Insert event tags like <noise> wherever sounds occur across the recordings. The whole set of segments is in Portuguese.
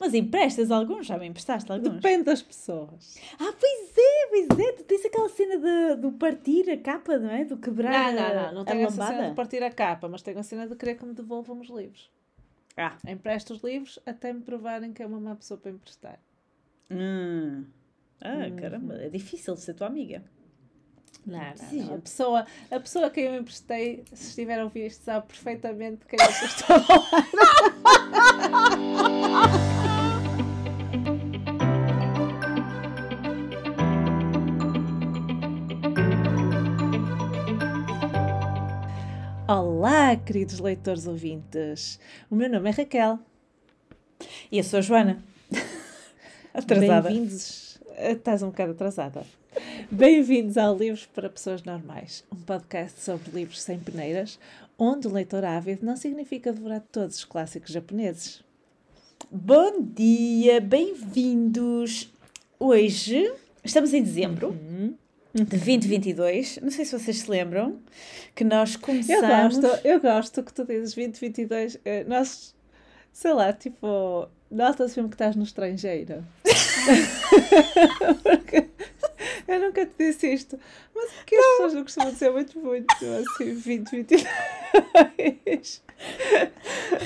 Mas emprestas alguns? Já me emprestaste alguns? Depende das pessoas. Ah, pois é, pois é. Tu tens aquela cena de, do partir a capa, não é? Do quebrar Não, não, não. Não a tenho essa lambada. cena de partir a capa, mas tenho a cena de querer que me devolvam os livros. Ah. Empresto os livros até me provarem que é uma má pessoa para emprestar. Hum. Ah, Uhum. caramba. É difícil de ser tua amiga. Não, não, não. A pessoa, a pessoa a quem eu emprestei, se estiver a ouvir isto, sabe perfeitamente de quem é que eu estou a falar. <laughs> Olá, queridos leitores ouvintes. O meu nome é Raquel. E eu sou a Joana. <laughs> Atrasada. Bem-vindos. Estás um bocado atrasada. Bem-vindos ao Livros para Pessoas Normais, um podcast sobre livros sem peneiras, onde o leitor ávido não significa devorar todos os clássicos japoneses. Bom dia, bem-vindos. Hoje estamos em dezembro Uhum. de 2022. Não sei se vocês se lembram que nós Eu começamos. gosto, eu gosto que tu dizes 2022. eh, Nós, sei lá, tipo, nota-se mesmo que estás no estrangeiro. <laughs> <laughs> Porque <laughs> eu nunca te disse isto, mas porque as pessoas não costumam dizer muito, muito assim, 2022.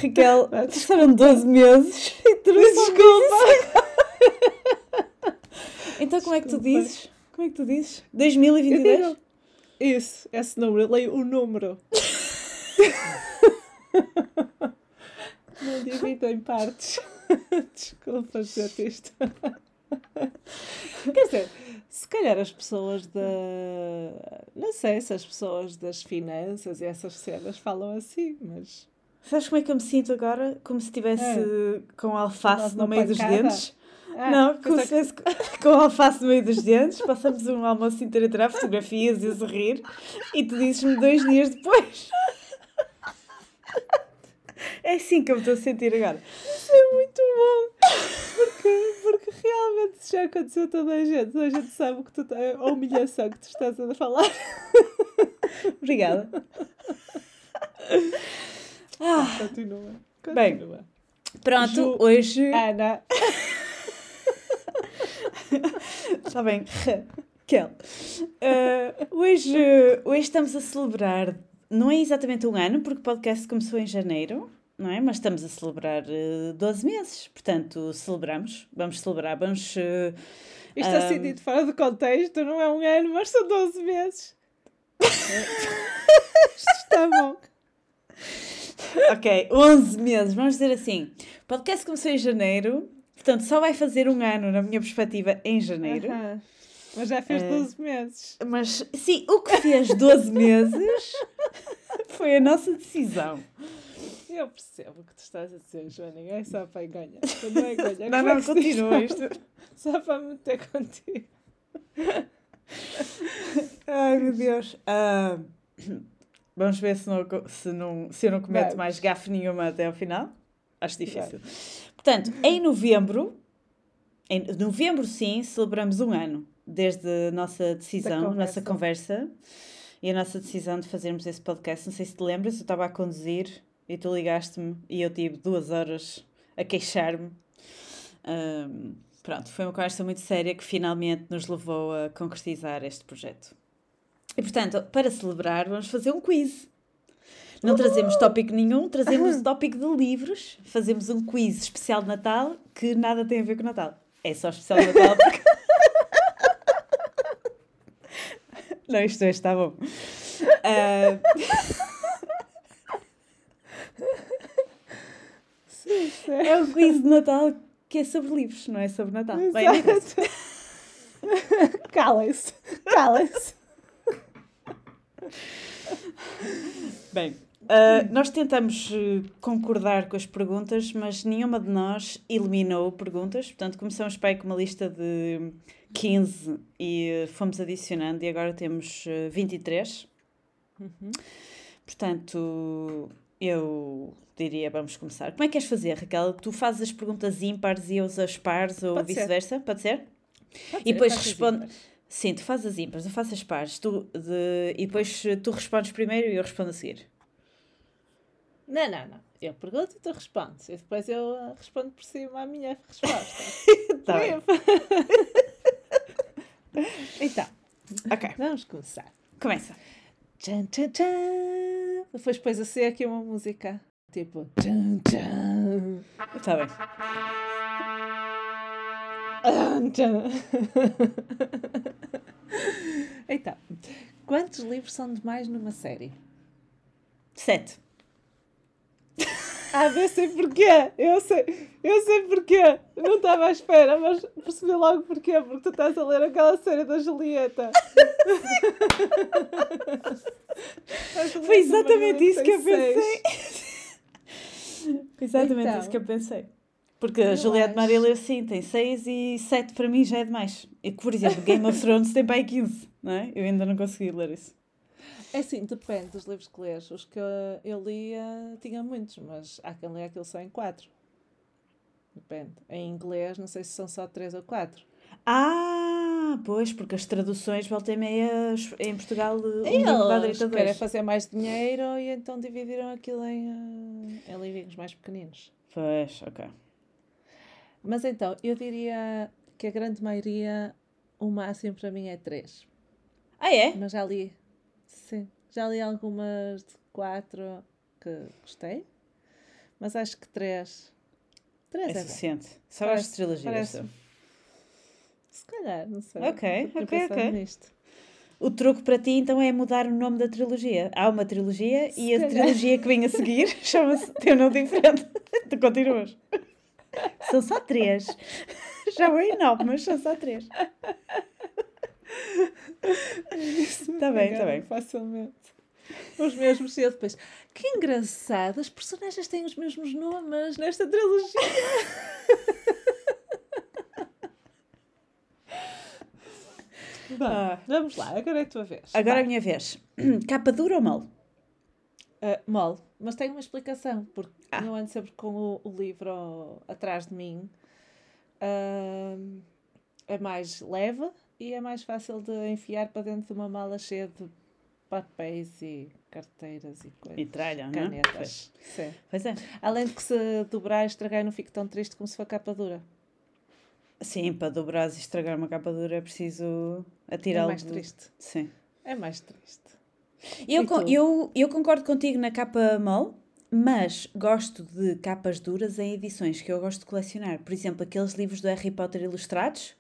Raquel, passaram 12 meses <laughs> e tu Desculpa. <laughs> Então como é que tu dizes? Como é que tu dizes? Eu 2022? digo, Isso, esse número, eu leio o número. Não divido em partes. Desculpa dizer isto. Quer dizer, se calhar as pessoas da. Não sei se as pessoas das finanças e essas cenas falam assim, mas. Sabes como é que eu me sinto agora? Como se estivesse É. com alface no meio dos pancada. dentes. Ah, não, se estivesse com alface no meio dos dentes. Passamos um almoço inteiro a tirar fotografias e a sorrir. E tu dizes-me dois dias depois. É assim que eu me estou a sentir agora. Isso é muito bom. Porque, porque realmente isso já aconteceu a toda a gente. Toda a gente sabe que tu, a humilhação que tu estás a falar. Obrigada. Ah, Continua. Bem. Continua. pronto, Ju- hoje. Ana. Está bem, Raquel. Uh, hoje, hoje estamos a celebrar, não é exatamente um ano, porque o podcast começou em janeiro, não é? Mas estamos a celebrar uh, 12 meses, portanto, celebramos, vamos celebrar, vamos. uh, Isto Ah. assim dito fora do contexto, não é um ano, mas são 12 meses. <laughs> Isto está bom. ok, 11 meses, vamos dizer assim. O podcast começou em janeiro, portanto, só vai fazer um ano, na minha perspectiva, em janeiro. Aham. Mas já fez Eh, 12 meses. Mas, sim, o que fez 12 meses <laughs> foi a nossa decisão. Eu percebo o que tu estás a dizer, Joaninha. É só para ganhar. <laughs> Quando não é Não, é não, diz? continua isto. <laughs> Só para me meter contigo. <laughs> Ai, meu Deus. Ah, vamos ver se, não, se, não, se eu não cometo Vamos. mais gafe nenhuma até ao final. Acho difícil. Portanto, em novembro, em novembro sim, celebramos um ano desde a nossa decisão, Da nossa conversa. conversa e a nossa decisão de fazermos esse podcast. Não sei se te lembras, eu estava a conduzir e tu ligaste-me e eu tive duas horas a queixar-me. Ahm, pronto, foi uma conversa muito séria que finalmente nos levou a concretizar este projeto. E portanto, para celebrar, vamos fazer um quiz. Não trazemos tópico nenhum, trazemos <laughs> o tópico de livros, fazemos um quiz especial de Natal que nada tem a ver com Natal. É só especial de Natal porque. <laughs> Não, isto hoje está bom. Ah, <laughs> isso é. é um quiz de Natal que é sobre livros, não é sobre Natal. <laughs> Calem-se. Calem-se. Bem, ah, nós tentamos eh, concordar com as perguntas, mas nenhuma de nós eliminou perguntas. Portanto, começamos para aí com uma lista de 15 e eh, fomos adicionando, e agora temos eh, 23. Portanto, eu diria, vamos começar. Como é que queres fazer, Raquel? Tu fazes as perguntas ímpares e eu as pares ou vice-versa? Pode ser? Pode E ser, depois responde. Sim, tu fazes as ímpares, eu faço as pares. Tu, de... E depois tu respondes primeiro e eu respondo a seguir. Não, não, não. Eu pergunto e tu respondes. E depois eu uh, respondo por cima a minha resposta. <laughs> Tá bem. <laughs> então, Ok, vamos começar. começa. Tchan, tchan, tchan. Depois pões a ser aqui uma música. Tipo. Tchan, tchan. Está bem. Então, quantos livros são demais numa série? Sete. Ah, eu sei porquê. Eu sei, eu sei porquê. Não estava à espera, mas percebi logo porquê. Porque tu estás a ler aquela série da Julieta. Julieta <laughs> Foi exatamente isso que eu pensei. seis. Exatamente Então. isso que eu pensei. Porque a Eu Juliette acho. Marília, sim, tem 6 e 7 para mim já é demais. E por exemplo, Game of Thrones tem para aí 15, não é? Eu ainda não consegui ler isso. É assim, depende dos livros que lês. Os que eu, lia tinha muitos, mas há quem lê aquilo só em quatro. Depende. Em inglês, não sei se são só três ou quatro. Ah, pois, porque as traduções volta e meia em Portugal um eles querem fazer mais dinheiro e então dividiram aquilo em, ah, em livrinhos mais pequeninos. Pois, ok. Mas então, eu diria que a grande maioria, o máximo para mim é três. Ah, é? Mas já li, sim, já li algumas de quatro que gostei, mas acho que três. Três É é, bom. suficiente. Só Parece- as trilogias. parece- só. Se calhar, não sei. Ok, ok, ok. nisto. O truque para ti então é mudar o nome da trilogia. Há uma trilogia Se e a calhar. trilogia que vem a seguir <laughs> chama-se tem um nome diferente. tu continuas. São só três. Já vem nove, mas são só três. Está bem, está bem. Facilmente. Os mesmos e depois. Que engraçado, as personagens têm os mesmos nomes nesta trilogia. <laughs> Bom, Ah. vamos lá, agora é a tua vez. Agora é a Vai. minha vez. <clears throat> Capa dura ou mole? Ah, mole, mas tem uma explicação, porque Ah. eu ando sempre com o, o livro atrás de mim. Ahm, é mais leve e é mais fácil de enfiar para dentro de uma mala cheia de papéis e carteiras e coisas. E tralha, não é? Canetas. Sim. Pois é. Além de que se dobrar e estragar não fico tão triste como se for capa dura. Sim, para dobrar e estragar uma capa dura é preciso É atirá-lo. mais do- triste. Sim. É mais triste. Eu, con- tu? eu, eu concordo contigo na capa mole, mas gosto de capas duras em edições que eu gosto de colecionar. Por exemplo, aqueles livros do Harry Potter ilustrados.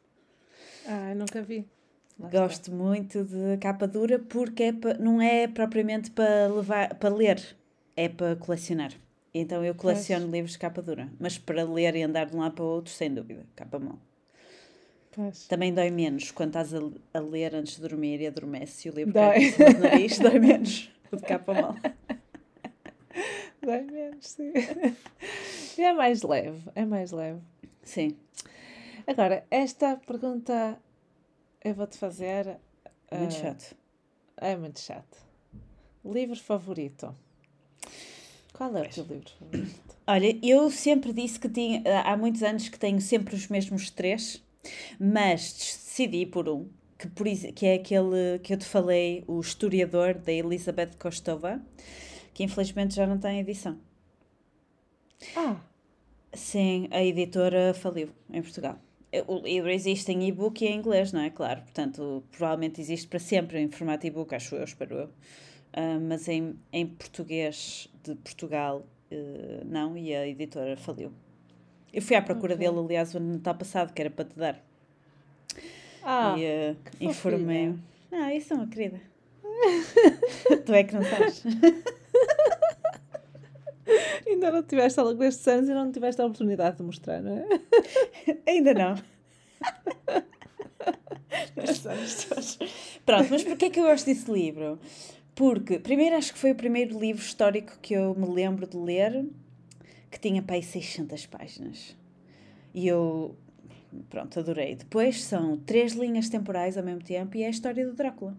Ah, nunca vi. Lá está. Gosto muito de capa dura porque é pa- não é propriamente para levar para ler, é para colecionar. Então eu coleciono livros de capa dura, mas para ler e andar de um lado para o outro, sem dúvida, capa mole. Pois. Também dói menos quando estás a, a ler antes de dormir e adormece e o livro Dói. cai do nariz, dói menos o de capa mole. <laughs> Dói menos, sim. E é mais leve, é mais leve. Sim. Agora, esta pergunta eu vou-te fazer. Muito ah, chato. É muito chato. Livro favorito? Qual é o teu livro favorito? Olha, eu sempre disse que tinha, há muitos anos que tenho sempre os mesmos três, mas decidi por um, que, por, que é aquele que eu te falei, o historiador da Elizabeth Kostova, que infelizmente já não tem edição. Ah, Sim, a editora faliu em Portugal. O livro existe em e-book e em inglês, não é? Claro, portanto, provavelmente existe para sempre em formato e-book, acho eu, espero eu. Ah, mas em, em português de Portugal, eh, não, e a editora faliu. Eu fui à procura Ok. dele, aliás, o ano Natal passado, que era para te dar. ah e eh, que informei-me. Ah, isso é uma querida. <laughs> tu é que não sabes. <laughs> <laughs> ainda não tiveste ao longo destes anos e não tiveste a oportunidade de mostrar, não é? <laughs> Ainda não. <laughs> Pronto, mas porquê é que eu gosto desse livro? Porque, primeiro, acho que foi o primeiro livro histórico que eu me lembro de ler que tinha para aí 600 páginas. E eu, pronto, adorei. Depois são três linhas temporais ao mesmo tempo e é a história do Drácula.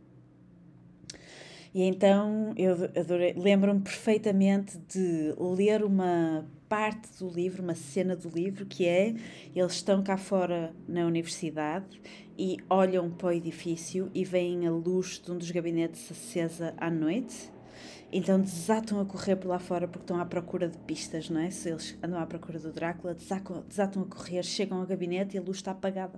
E então eu adorei, lembro-me perfeitamente de ler uma parte do livro, uma cena do livro, que é eles estão cá fora na universidade e olham para o edifício e veem a luz de um dos gabinetes acesa à noite Então desatam a correr por lá fora porque estão à procura de pistas, não é? Se eles andam à procura do Drácula, desatam, desatam a correr, chegam ao gabinete e a luz está apagada.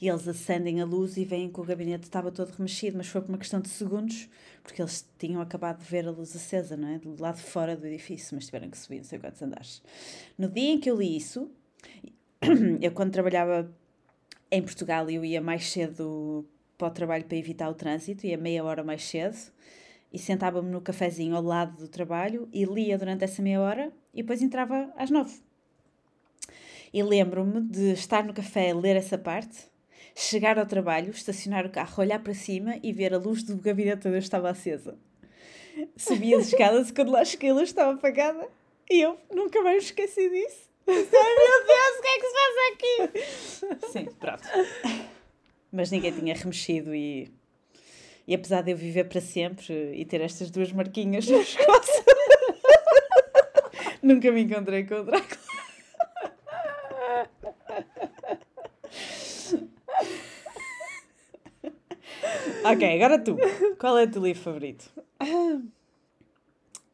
E eles acendem a luz e veem que o gabinete estava todo remexido, mas foi por uma questão de segundos, porque eles tinham acabado de ver a luz acesa, não é? Do lado de fora do edifício, mas tiveram que subir não sei quantos andares. No dia em que eu li isso, <clears throat> eu quando trabalhava em Portugal eu ia mais cedo para o trabalho para evitar o trânsito, ia meia hora mais cedo e sentava-me no cafezinho ao lado do trabalho e lia durante essa meia hora e depois entrava às nove. E lembro-me de estar no café a ler essa parte, chegar ao trabalho, estacionar o carro, olhar para cima e ver a luz do gabinete onde eu estava acesa. Subi as escadas e quando lá cheguei a luz estava apagada e eu nunca mais me esqueci disso. Ai meu Deus, o que é que se passa aqui? Sim, pronto. Mas ninguém tinha remexido e. E apesar de eu viver para sempre e ter estas duas marquinhas no pescoço, <laughs> nunca me encontrei com o Drácula. Ok, agora tu. Qual é o teu livro favorito?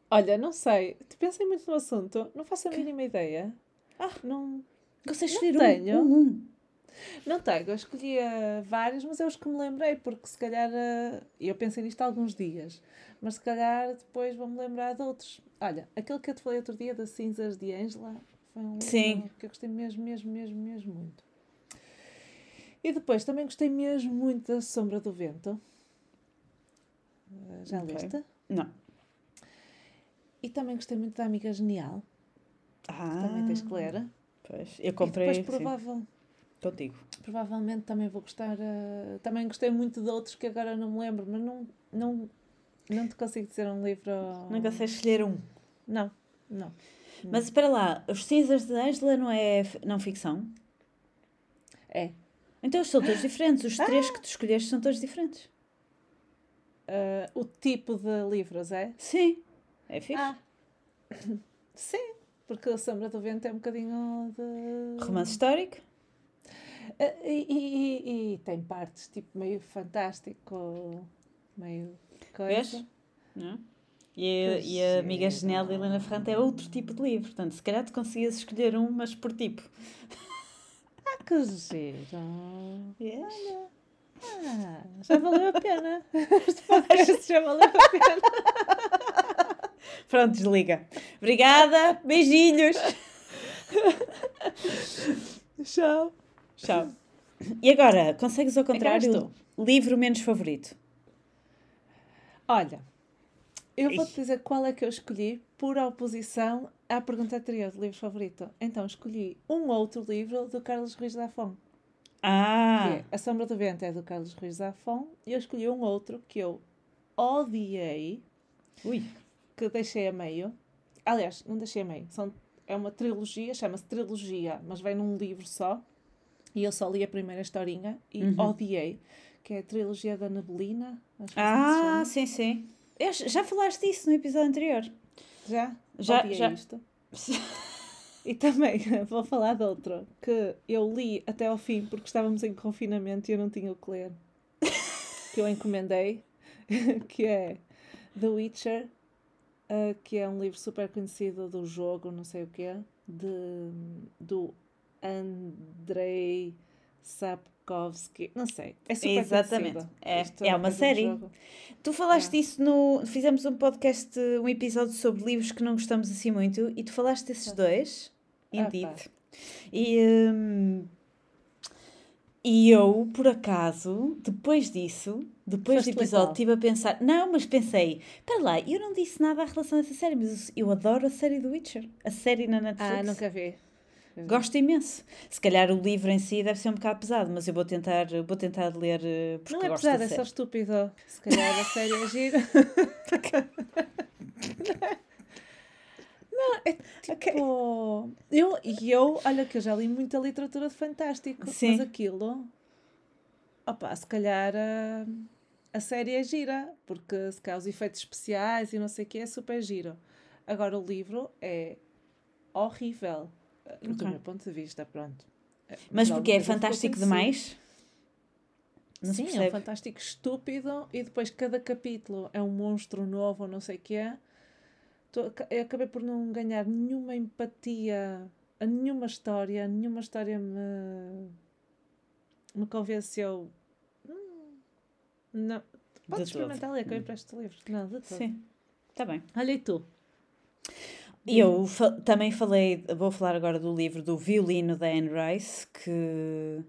Olha, não sei. Tu pensei muito no assunto. Não faço a mínima ideia. Ah, não. Consegues escolher tenho. um? um. Não tenho. Eu escolhia vários, mas é os que me lembrei, porque se calhar. eh, Eu pensei nisto há alguns dias. Mas se calhar depois vou-me lembrar de outros. Olha, aquele que eu te falei outro dia, das cinzas de Ângela, foi um Sim. que eu gostei mesmo, mesmo, mesmo, mesmo muito. E depois também gostei mesmo muito da Sombra do Vento. Eh, Já Ok. leste? Não. E também gostei muito da Amiga Genial. Ah, Também tens que ler. Pois, eu comprei E depois sim, provável, contigo. provavelmente também vou gostar. eh, também gostei muito de outros que agora não me lembro, mas não, não, não te consigo dizer um livro. Não consegues escolher um. Não, não. Mas espera lá, Os Cinzas de Ângela não é não ficção? É. Então eles são todos diferentes. Os três que tu escolheste são todos diferentes. Eh, o tipo de livros é? Sim. É fixe. Ah, <coughs> sim, porque a Sombra do Vento é um bocadinho de. Romance histórico? Eh, E, e- e- e tem partes tipo meio fantástico, meio coisa. Vês? Não? E, a- e a amiga giro. genial da Helena Ferrante é outro tipo de livro. Portanto, se calhar tu conseguias escolher um, mas por tipo. Ah, que giro! Yes. Ah, já valeu a pena. <laughs> Já valeu a pena. <laughs> Pronto, desliga. Obrigada. Beijinhos. Tchau. Tchau. E agora, consegues ao contrário livro menos favorito? Olha, eu vou-te dizer qual é que eu escolhi por oposição à pergunta anterior de livro favorito. Então, escolhi um outro livro do Carlos Ruiz Zafón. que Ah, é A Sombra do Vento é do Carlos Ruiz Zafón. E eu escolhi um outro que eu odiei, ui. que deixei a meio. Aliás, não deixei a meio. São, é uma trilogia, chama-se Trilogia, mas vem num livro só. E eu só li a primeira historinha e Uhum. odiei. Que é a trilogia da que é assim Ah, sim, sim. Eu já já falaste disso no episódio anterior. Já? Já- já. isto. <laughs> E também <laughs> vou falar de outro que eu li até ao fim porque estávamos em confinamento e eu não tinha o que ler. <laughs> que eu encomendei, que é The Witcher, uh, que é um livro super conhecido do jogo, não sei o quê, de, do Andrei Sapkowski, não sei. É super Exatamente. conhecido. É- Isto é uma série. Tu falaste É. disso no. Fizemos um podcast, um episódio sobre livros que não gostamos assim muito e tu falaste desses dois. Ah, Indeed. pá. E. hum, e eu, por acaso, depois disso, depois Foste do episódio, estive a pensar. Não, mas pensei, espera lá, eu não disse nada em relação a essa série, mas eu adoro a série do Witcher. A série na Netflix. Ah, nunca vi. Gosto imenso. Se calhar o livro em si deve ser um bocado pesado, mas eu vou tentar, vou tentar ler eh, porque Não é pesado, é só estúpido. Se calhar a série é gira. <laughs> Não, é tipo. Eu, e eu, olha que eu já li muita literatura de fantástico, Sim. mas aquilo. Opa, se calhar a, a série é gira, porque se calhar os efeitos especiais e não sei o que é super giro. Agora o livro é horrível, do meu ponto de vista, pronto. Mas alguma porque é fantástico demais? Não Sim, é um fantástico estúpido e depois cada capítulo é um monstro novo ou não sei o que é. Eu acabei por não ganhar nenhuma empatia a nenhuma história, nenhuma história me, me convenceu. Hum, não. Podes experimentar ler, que eu empresto livros. Não, de todo. Sim, está bem. Olha e tu? Eu fa também falei, vou falar agora do livro do Violino da Anne Rice, que,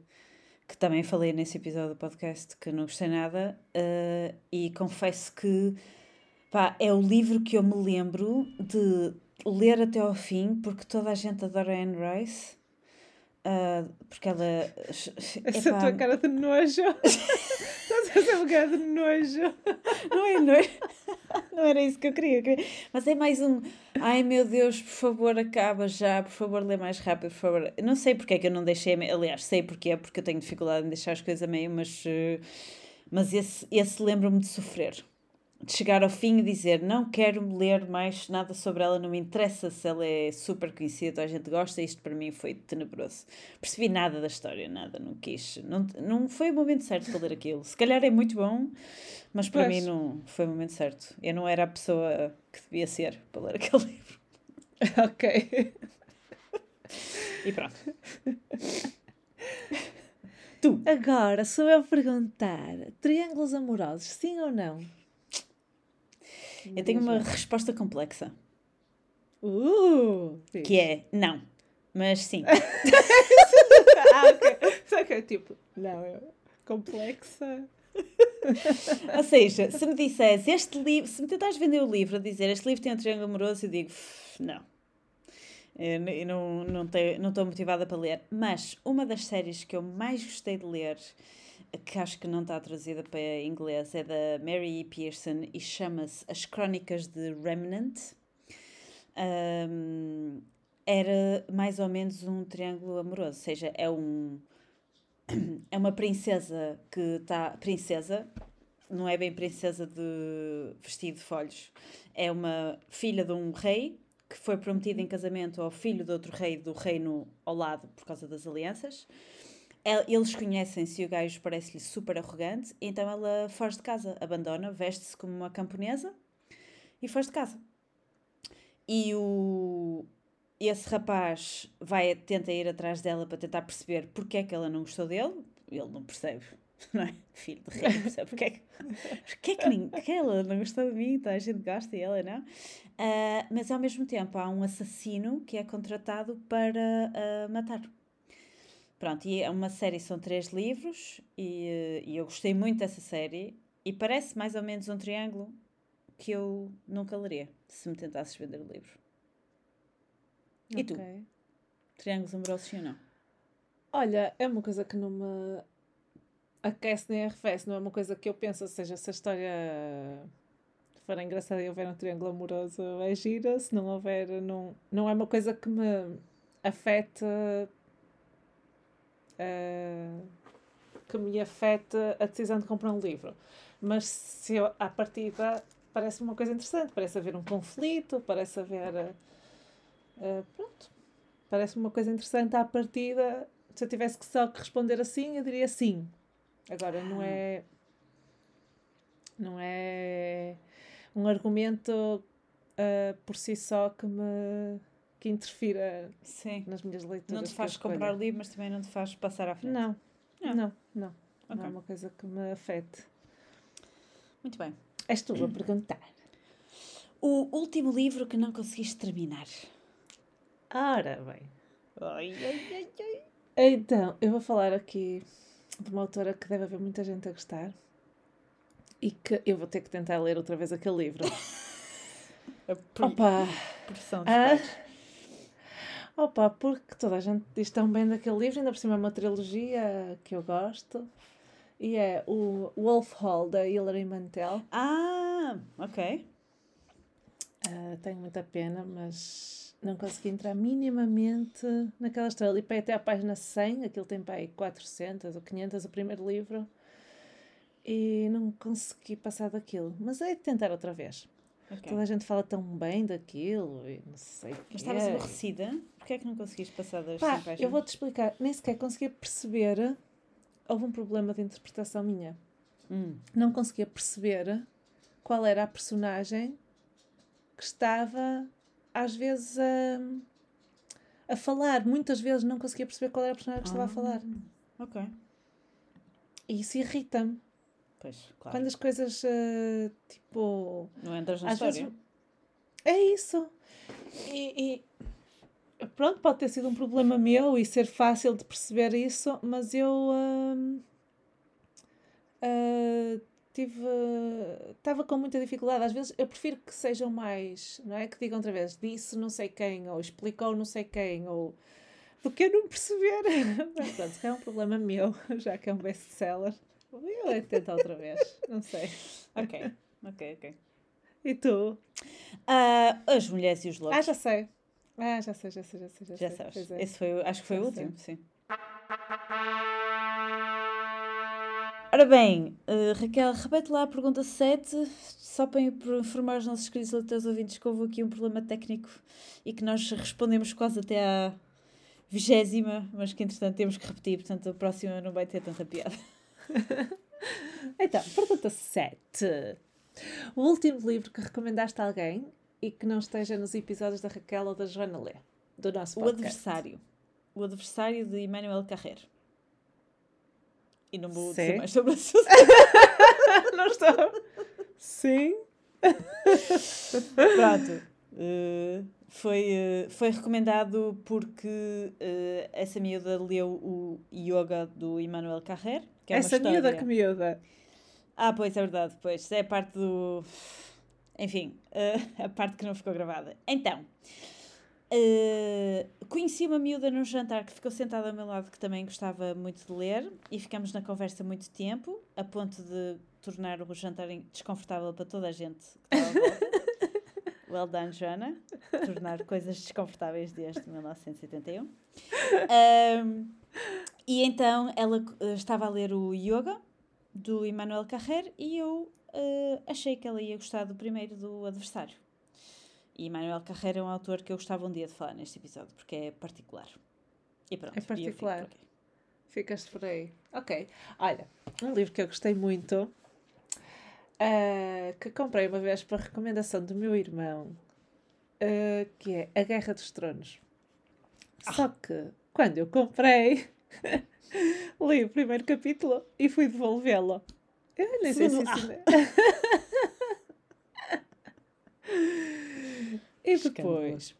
que também falei nesse episódio do podcast que não gostei nada, uh, e confesso que pá, é o livro que eu me lembro de ler até ao fim, porque toda a gente adora Anne Rice. Uh, porque ela. <laughs> Essa epá, tua cara de nojo. <laughs> Estás a fazer uma cara de nojo. Não é nojo. Não era isso que eu queria. Mas é mais um. Ai meu Deus, por favor, acaba já. Por favor, lê mais rápido, por favor. Não sei porque é que eu não deixei. Aliás, sei porque é, porque eu tenho dificuldade em deixar as coisas a meio, mas. Uh, mas esse, esse lembra-me de sofrer de chegar ao fim e dizer não quero ler mais nada sobre ela, não me interessa se ela é super conhecida, a gente gosta, isto para mim foi tenebroso. Percebi nada da história, nada, não quis, não, não foi o momento certo para ler aquilo. Se calhar é muito bom, mas para pois. mim não foi o momento certo. Eu não era a pessoa que devia ser para ler aquele <laughs> livro. Ok. E pronto. tu. Agora, sou eu a perguntar: triângulos amorosos, sim ou não? Eu tenho uma resposta complexa. Uh, que é não. Mas sim. <laughs> ah, ok. Só que é tipo, não, é complexa. Ou seja, se me disseres este livro, se me tentares vender o livro a dizer este livro tem um triângulo amoroso, eu digo não. Eu não estou não não motivada para ler. Mas uma das séries que eu mais gostei de ler que acho que não está traduzida para inglês, é da Mary. Pearson e chama-se As Crónicas de Remnant. Um, era mais ou menos um triângulo amoroso, ou seja, é um <clears throat> é uma princesa que está princesa, não é bem princesa de vestido de folhos, é uma filha de um rei que foi prometida em casamento ao filho de outro rei do reino ao lado por causa das alianças. Eles conhecem-se e o gajo parece-lhe super arrogante, então ela foge de casa, abandona, veste-se como uma camponesa e foge de casa. E o, esse rapaz vai, tenta ir atrás dela para tentar perceber porque é que ela não gostou dele. Ele não percebe, <laughs> não é? Filho de rei, percebe porque é que, porque é que, ninguém, que ela não gostou de mim, então a gente gosta e ela não. Uh, mas ao mesmo tempo há um assassino que é contratado para uh, matar. Pronto, e é uma série, são três livros e, e eu gostei muito dessa série e parece mais ou menos um triângulo que eu nunca leria se me tentasses vender o livro. E tu? Triângulos amorosos sim ou não? Olha, é uma coisa que não me aquece nem arrefece, não é uma coisa que eu penso, ou seja, se a história for engraçada e houver um triângulo amoroso é gira, se não houver, não, não é uma coisa que me afeta uh, que me afeta a decisão de comprar um livro. Mas se eu, à partida, parece uma coisa interessante, parece haver um conflito, parece haver. Uh, pronto. Parece uma coisa interessante à partida. Se eu tivesse que só responder assim, eu diria sim. Agora, não é. Não é um argumento uh, por si só que me que interfira Sim. nas minhas leituras. Não te faz comprar livro, mas também não te faz passar à frente. Não, não, não. Não, okay. não é uma coisa que me afete. Muito bem. És tu a perguntar. O último livro que não conseguiste terminar. Ora bem. Ai, ai, ai. Então, eu vou falar aqui de uma autora que deve haver muita gente a gostar e que eu vou ter que tentar ler outra vez aquele livro. <laughs> a Opa! Pressão dos ah, Opa, porque toda a gente diz tão bem daquele livro, ainda por cima é uma trilogia que eu gosto. E é o Wolf Hall, da Hilary Mantel. Ah, ok. Uh, tenho muita pena, mas não consegui entrar minimamente naquela história. Ali até à página 100, aquilo tem para aí 400 ou 500, o primeiro livro. E não consegui passar daquilo. Mas é de tentar outra vez. Okay. Toda a gente fala tão bem daquilo e não sei Mas estavas é. aborrecida? Porquê é que não conseguiste passar das Pá, Eu vou-te explicar. Nem sequer conseguia perceber houve um problema de interpretação minha. Hum. Não conseguia perceber qual era a personagem que estava, às vezes, a, a falar. Muitas vezes não conseguia perceber qual era a personagem que estava a falar. Ah, Ok. E isso irrita-me. Pois, claro. Quando as coisas, eh, tipo. Não entras na história. vezes. É isso. E, e pronto, pode ter sido um problema meu e ser fácil de perceber isso, mas eu hum, ah, tive estava com muita dificuldade. Às vezes eu prefiro que sejam mais, não é? Que digam outra vez, disse não sei quem, ou explicou não sei quem, ou do que eu não perceber. <laughs> Mas pronto, é um problema meu, <laughs> já que é um best-seller. Eu é tentar outra vez, não sei. <laughs> Ok, ok, ok. E tu? Ah, as mulheres e os lobos. Ah, já sei. Ah, já sei, já sei, já sei. Já, Já sei. sabes. É. Esse foi, acho que foi Já o sei. último, sim. Ora bem, eh, Raquel, repete lá a pergunta 7, só para informar os nossos queridos leitores ouvintes que houve aqui um problema técnico e que nós respondemos quase até à vigésima, mas que entretanto temos que repetir, portanto a próxima não vai ter tanta piada. <laughs> Então, pergunta 7. O último livro que recomendaste a alguém e que não esteja nos episódios da Raquel ou da Joana Lê, do nosso O podcast. adversário. O adversário de Emmanuel Carreiro. E não vou Sim. dizer mais sobre o assunto. <laughs> não estou. Sim. Pronto. Eh, foi, eh, foi recomendado porque eh, essa miúda leu o Yoga do Emmanuel Carrer. Que é uma Essa história... miúda que miúda. Ah, pois, é verdade. Pois, é a parte do... Enfim, eh, <laughs> a parte que não ficou gravada. Então, eh, conheci uma miúda num jantar que ficou sentada ao meu lado que também gostava muito de ler e ficamos na conversa muito tempo, a ponto de tornar o jantar desconfortável para toda a gente que estava à volta. <laughs> Well done, Joana. Tornar coisas desconfortáveis desde 1971. <laughs> Ahm, e então ela eh, estava a ler o Yoga do Emmanuel Carrer e eu eh, achei que ela ia gostar do primeiro do adversário. E Emmanuel Carrer é um autor que eu gostava um dia de falar neste episódio porque é particular. E pronto, É particular. por. Ficaste por aí. Ok. Olha, um livro que eu gostei muito, ah, que comprei uma vez por recomendação do meu irmão, ah, que é A Guerra dos Tronos. Só que, quando eu comprei, <laughs> li o primeiro capítulo e fui devolvê-lo. Eu nem sei se isso... <laughs> e depois,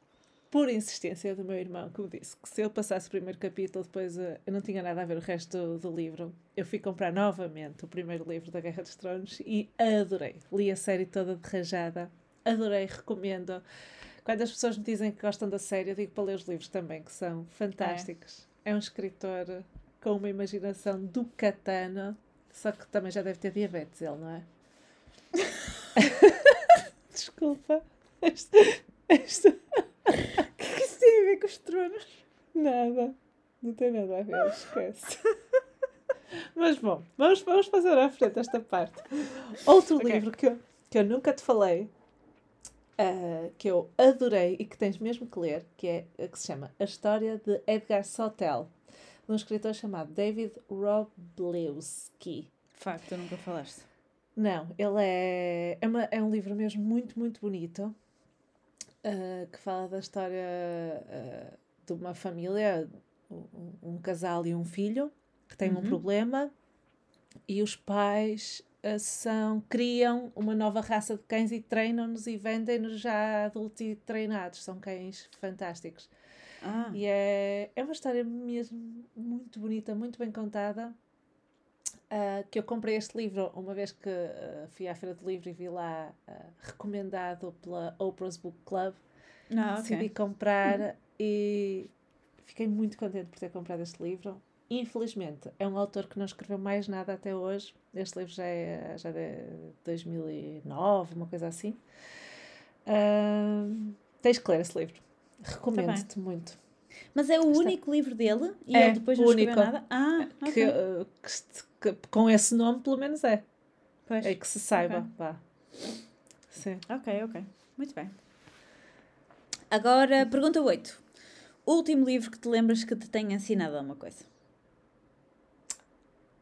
por insistência do meu irmão, que me disse que se eu passasse o primeiro capítulo, depois eh, eu não tinha nada a ver o resto do, do livro, eu fui comprar novamente o primeiro livro da Guerra dos Tronos e adorei. Li a série toda de rajada, adorei, recomendo. Quando as pessoas me dizem que gostam da série, eu digo para ler os livros também, que são fantásticos. É, um escritor com uma imaginação do catano, só que também já deve ter diabetes, ele, não é? <laughs> Desculpa. Isto- O que é que isso tem a ver com os tronos? Nada. Não tem nada a ver, esquece. Mas bom, vamos, vamos fazer à frente esta parte. Outro Ok. livro que eu, que eu nunca te falei, ah, que eu adorei e que tens mesmo que ler, que, é, que se chama A História de Edgar Sottel, de um escritor chamado David Roblewski. Facto, tu nunca falaste. Não, ele é, é, uma- é um livro mesmo muito, muito bonito ah, que fala da história ah, de uma família, um, um casal e um filho que têm um Uhum. problema e os pais são, criam uma nova raça de cães e treinam-nos e vendem-nos já adultos e treinados. São cães fantásticos. Ah, E é, é uma história mesmo muito bonita, muito bem contada. ah, que eu comprei este livro uma vez que ah, fui à Feira do Livro e vi lá ah, recomendado pela Oprah's Book Club. não, Decidi ok. comprar e fiquei muito contente por ter comprado este livro. Infelizmente, é um autor que não escreveu mais nada até hoje. Este livro já é, já é de 2009, uma coisa assim. Ah, tens que ler esse livro. Recomendo-te muito. Mas é o Está. único livro dele e É, ele depois não escreveu único. nada? Ah, ok. que, uh, que que com esse nome, pelo menos é. Pois. É que se saiba. Ok. Vá. Sim. Ok, ok. Muito bem. Agora, pergunta 8. Último livro que te lembras que te tenha ensinado alguma coisa?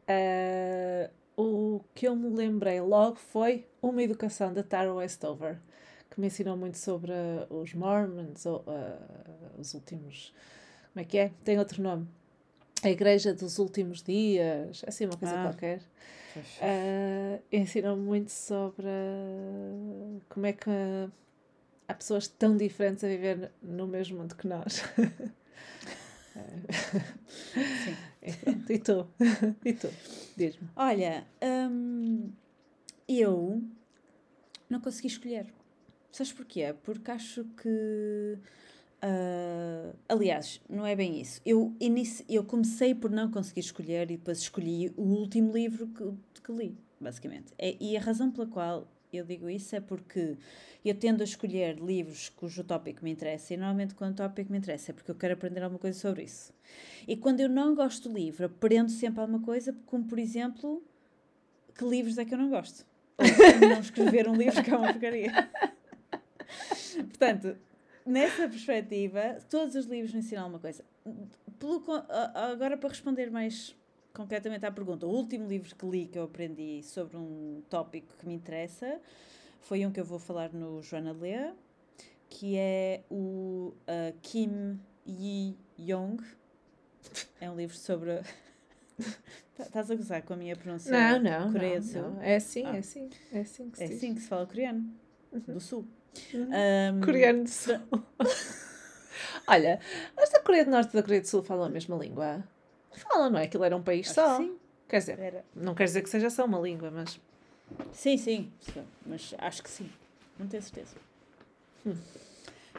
Uh, o que eu me lembrei logo foi Uma Educação da Tara Westover, que me ensinou muito sobre uh, os Mormons, ou, uh, os últimos. Como é que é? Tem outro nome. A Igreja dos Últimos Dias, assim, uma coisa ah. qualquer. Uh, ensinou muito sobre como é que há pessoas tão diferentes a viver no mesmo mundo que nós. <laughs> Sim. <laughs> E tu? E tu? Diz-me. Olha, hum, eu não consegui escolher. Sabes porquê? Porque acho que. Uh, aliás, não é bem isso. Eu, inici, eu comecei por não conseguir escolher e depois escolhi o último livro que, que li, basicamente. É, e a razão pela qual eu digo isso é porque eu tendo a escolher livros cujo tópico me interessa e normalmente quando o tópico me interessa é porque eu quero aprender alguma coisa sobre isso. E quando eu não gosto do livro, aprendo sempre alguma coisa, como por exemplo, que livros é que eu não gosto. Ou não escrever um livro que é uma porcaria. Portanto, nessa perspectiva, todos os livros me ensinam alguma coisa. Pelo, agora, para responder mais concretamente à pergunta, o último livro que li que eu aprendi sobre um tópico que me interessa foi um que eu vou falar no Joana Lê, que é o uh, Kim Yi Young. É um livro sobre. <laughs> Tá, estás a gozar com a minha pronúncia? Não, não. Coreia não, do Sul? Não. É assim, ah. é assim. É assim que se, é assim que se fala coreano. Uhum. Do Sul. Uhum. Um, coreano do Sul. <laughs> Olha, mas da Coreia do Norte e da Coreia do Sul falam a mesma língua? Fala, não é? Aquilo era um país Acho só. sim. Quer dizer, era. não quer dizer que seja só uma língua, mas. Sim, sim. Mas acho que sim. Não tenho certeza. Hum.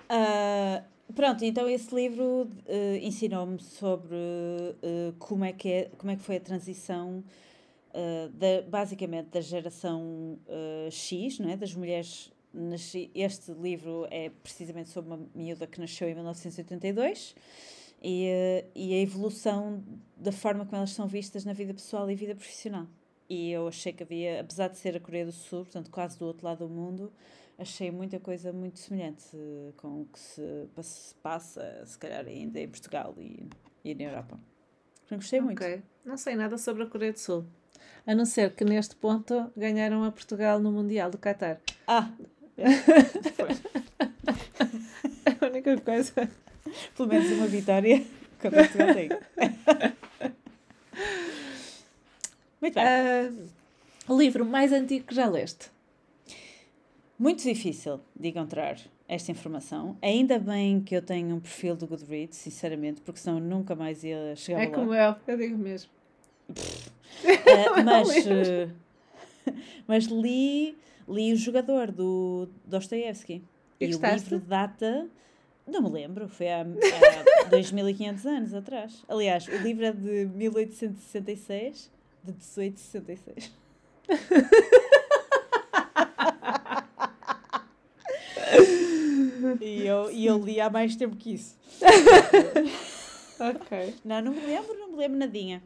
Uh, pronto, então esse livro uh, ensinou-me sobre uh, como, é que é, como é que foi a transição da, basicamente da geração X, não é? das mulheres nasci, este livro é precisamente sobre uma miúda que nasceu em 1982 e, e a evolução da forma como elas são vistas na vida pessoal e vida profissional. E eu achei que havia, apesar de ser a Coreia do Sul, portanto quase do outro lado do mundo, achei muita coisa muito semelhante com o que se passa, se calhar ainda em Portugal e, e na Europa. Portanto, gostei muito. Não sei nada sobre a Coreia do Sul. A não ser que neste ponto ganharam a Portugal no Mundial do Qatar. Ah! <laughs> É. <laughs> é a única coisa. Pelo menos uma vitória <laughs> contra Portugal tem. Muito bem. Uh, o livro mais antigo que já leste? Muito difícil de encontrar esta informação. Ainda bem que eu tenho um perfil do Goodreads, sinceramente, porque senão nunca mais ia chegar é lá. É como eu, eu digo mesmo. Uh, <laughs> mas, uh, <laughs> mas li, li O Jogador, do Dostoevsky. E, e o livro data não me lembro, foi há, há <laughs> 2500 anos atrás. Aliás, o livro é de 1866, de 1866. e, eu, e eu li há mais tempo que isso. <laughs> ok. Não, não me lembro, não me lembro nadinha.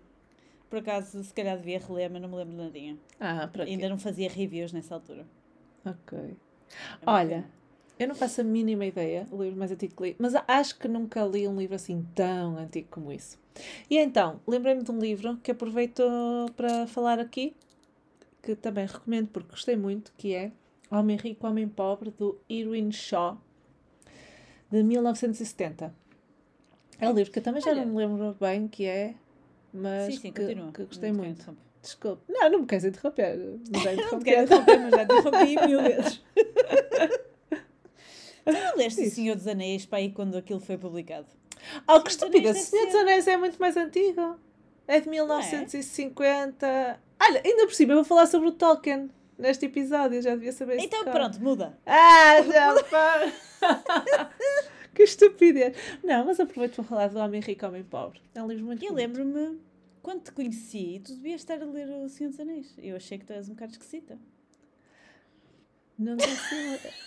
Por acaso, se calhar devia reler, mas não me lembro nadinha. Ah, Ainda não fazia reviews nessa altura. Ok. É Olha, eu não faço a mínima ideia o livro mais antigo que li, mas acho que nunca li um livro assim tão antigo como isso. E então, lembrei-me de um livro que aproveito para falar aqui, que também recomendo porque gostei muito, que é Homem Rico, Homem Pobre, do Irwin Shaw, de 1970. É um livro que eu também já Olha. não me lembro bem que é, mas sim, sim, que, que, gostei não muito. Desculpe. Não, não me queres interromper. <laughs> Não, não me quero interromper, mas já interrompi mil vezes. <laughs> Tu não leste O Senhor dos Anéis para aí quando aquilo foi publicado? Oh, que estupidez! O Senhor dos Anéis é muito mais antigo. É de 1950. É? Olha, ainda por cima eu vou falar sobre o Tolkien neste episódio, já devia saber isso. Então pronto, muda. Ah, já <laughs> pá! que estupidez! Não, mas aproveito para falar do Homem Rico e Homem Pobre. É um livro muito Eu lembro-me, quando te conheci, tu devias estar a ler O Senhor dos Anéis. Eu achei que tu és um bocado esquisita. Nunca se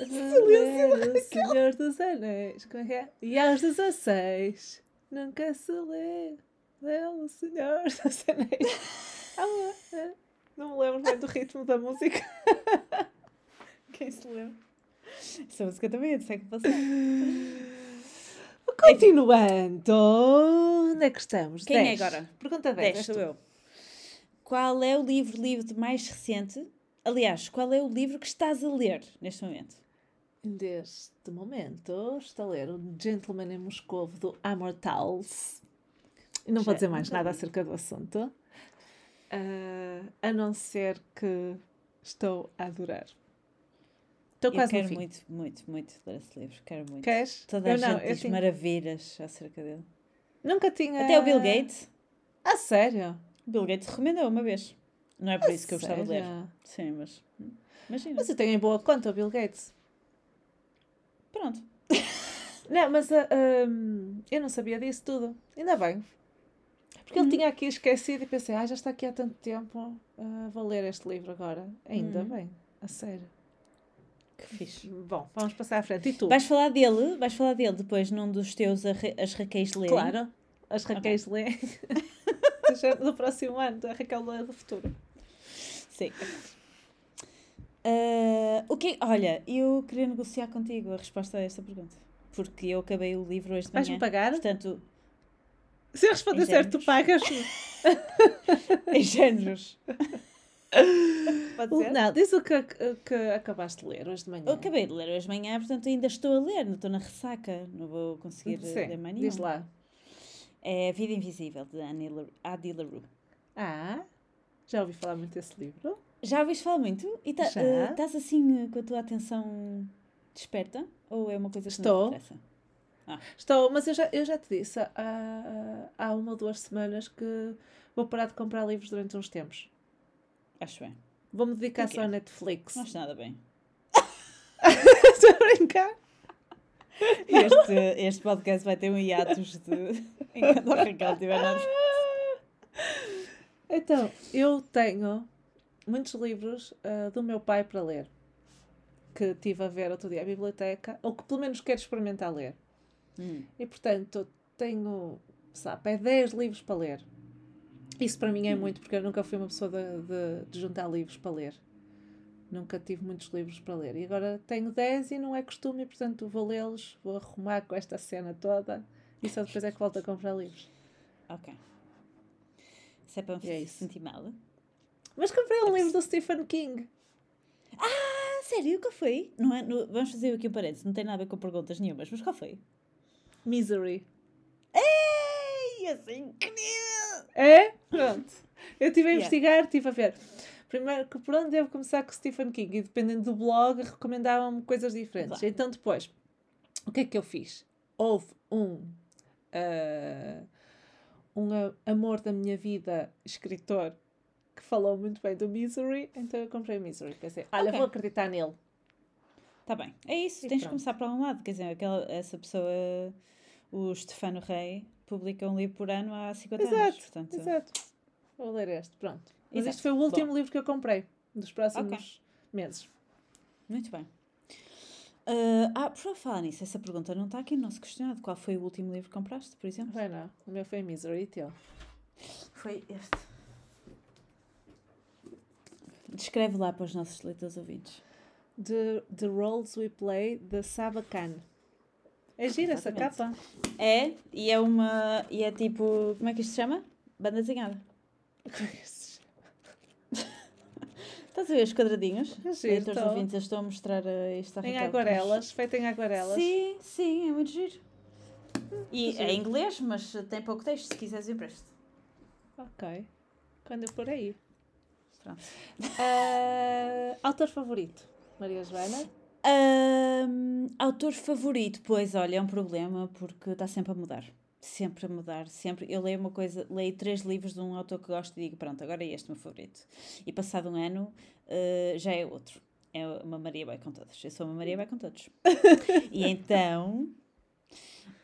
lê o Senhor dos Anéis. Como é que é? E aos 16, nunca se lê, lê o Senhor <laughs> dos Anéis. Ah, é. não me lembro bem do ritmo da música. <laughs> Quem se lembra? Essa música também é do século passado. <laughs> Continuando, onde é que estamos? Quem 10. é agora? Pergunta 10. 10 sou eu. qual é o livro livro mais recente? Aliás, qual é o livro que estás a ler neste momento? Neste momento, estou a ler O Gentleman em Moscou do Amor Towles. E não vou Já- dizer mais nada acerca do assunto. Ah, a não ser que estou a adorar. Estou Eu quase no quero muito, muito, muito ler esse livro. Quero muito. Queres? Toda a eu gente não, eu diz tinha- maravilhas acerca dele. Nunca tinha. Até o Bill Gates. Ah, sério? O Bill Gates recomendou uma vez. Não é por isso que eu gostava de ler. Sim, mas. Imagina. Mas eu tenho em boa conta o Bill Gates. Pronto. <laughs> Não, mas ah, hum, eu não sabia disso tudo. Ainda bem. Porque Uhum. ele tinha aqui esquecido e pensei, ah, já está aqui há tanto tempo, ah, vou ler este livro agora. Ainda Uhum. bem, a sério. Que fixe. Bom, vamos passar à frente. E tu? Vais falar dele, vais falar dele depois num dos teus as Raquéis lerem. Claro, as Raquéis lêem <laughs> <laughs> do próximo ano, a Raquel lê do futuro. Sim. Ah, o que Olha, eu queria negociar contigo a resposta a esta pergunta. Porque eu acabei o livro hoje de manhã. Vais-me pagar? Portanto, Se eu responder certo, tu pagas-me. <laughs> em géneros. Pode ser? Não, diz o que, que acabaste de ler hoje de manhã. Eu acabei de ler hoje de manhã, portanto ainda estou a ler, não estou na ressaca, não vou conseguir Sim, ler mais diz nenhum. lá. É A Vida Invisível, de Annie La- Adi LaRue. Ah, já ouvi falar muito desse livro. Já ouviste falar muito? E tá- eh, estás assim eh, com a tua atenção desperta? Ou é uma coisa que Estou. não te interessa? Estou, mas eu já, eu já te disse há, há uma ou duas semanas que vou parar de comprar livros durante uns tempos. Acho bem. Vou-me dedicar só à Netflix. Não acho nada bem. <laughs> Estou a brincar. Este, este podcast vai ter um hiatus de... <laughs> enquanto a Raquel estiver na... Então, eu tenho muitos livros ah, do meu pai para ler. Que estive a ver outro dia à biblioteca, ou que pelo menos quero experimentar ler. Hum. E portanto, tenho, sabe, é 10 livros para ler. Isso para mim é muito, porque eu nunca fui uma pessoa de, de- de juntar livros para ler. Nunca tive muitos livros para ler. E agora tenho 10 e não é costume, e portanto vou lê-los, vou arrumar com esta cena toda e só depois é que volto a comprar livros. Ok. Se é para me é sentir mal. Mas comprei um livro do Stephen King. Ah, sério? Qual foi? Não é, vamos fazer aqui um parênteses. Não tem nada a ver com perguntas nenhumas, mas qual foi? Misery. Ei, assim, incrível! É? Pronto. <laughs> Eu estive a Yeah. investigar, estive a ver. Primeiro, que por onde devo começar com o Stephen King? E dependendo do blog, recomendavam-me coisas diferentes. Claro. Então, depois, o que é que eu fiz? Houve um. ah, um amor da minha vida, escritor, que falou muito bem do Misery, então eu comprei o Misery. Pensei, olha, Ok. vou acreditar nele. Tá bem. É isso, E tens de pronto. começar por algum lado. Quer dizer, aquela, essa pessoa, o Stefano Rei, publica um livro por ano há 50 anos. Exato, Portanto, exato. Vou ler este, pronto. Mas Exato. este foi o último livro que eu comprei, dos próximos Ok. meses. Muito bem. Ah, ah, por falar nisso, essa pergunta não está aqui no nosso questionário. Qual foi o último livro que compraste, por exemplo? Vai não, o meu foi Misery e teu. Foi este. Descreve lá para os nossos leitores ouvintes. The, the Roles We Play, de Saba Khan. É gira essa capa. É, e é uma. E é tipo. Como é que isto se chama? Banda desenhada. <laughs> Estás a ver os quadradinhos? É giro, estou. ouvintes, eu estou a mostrar a isto à Em Raquel. aguarelas, feita em aguarelas. Sim, sim, é muito giro. E Giro. é em inglês, mas tem pouco texto, se quiseres empresto. Ok. Quando eu for aí. Pronto. Ah, autor favorito? Maria Joana? Ahm, autor favorito, pois olha, é um problema porque está sempre a mudar. Sempre a mudar, sempre. Eu leio uma coisa, leio três livros de um autor que gosto e digo, pronto, agora é este o meu favorito. E passado um ano eh, já é outro. É uma Maria vai com todos. Eu sou uma Maria vai com todos. <laughs> e então,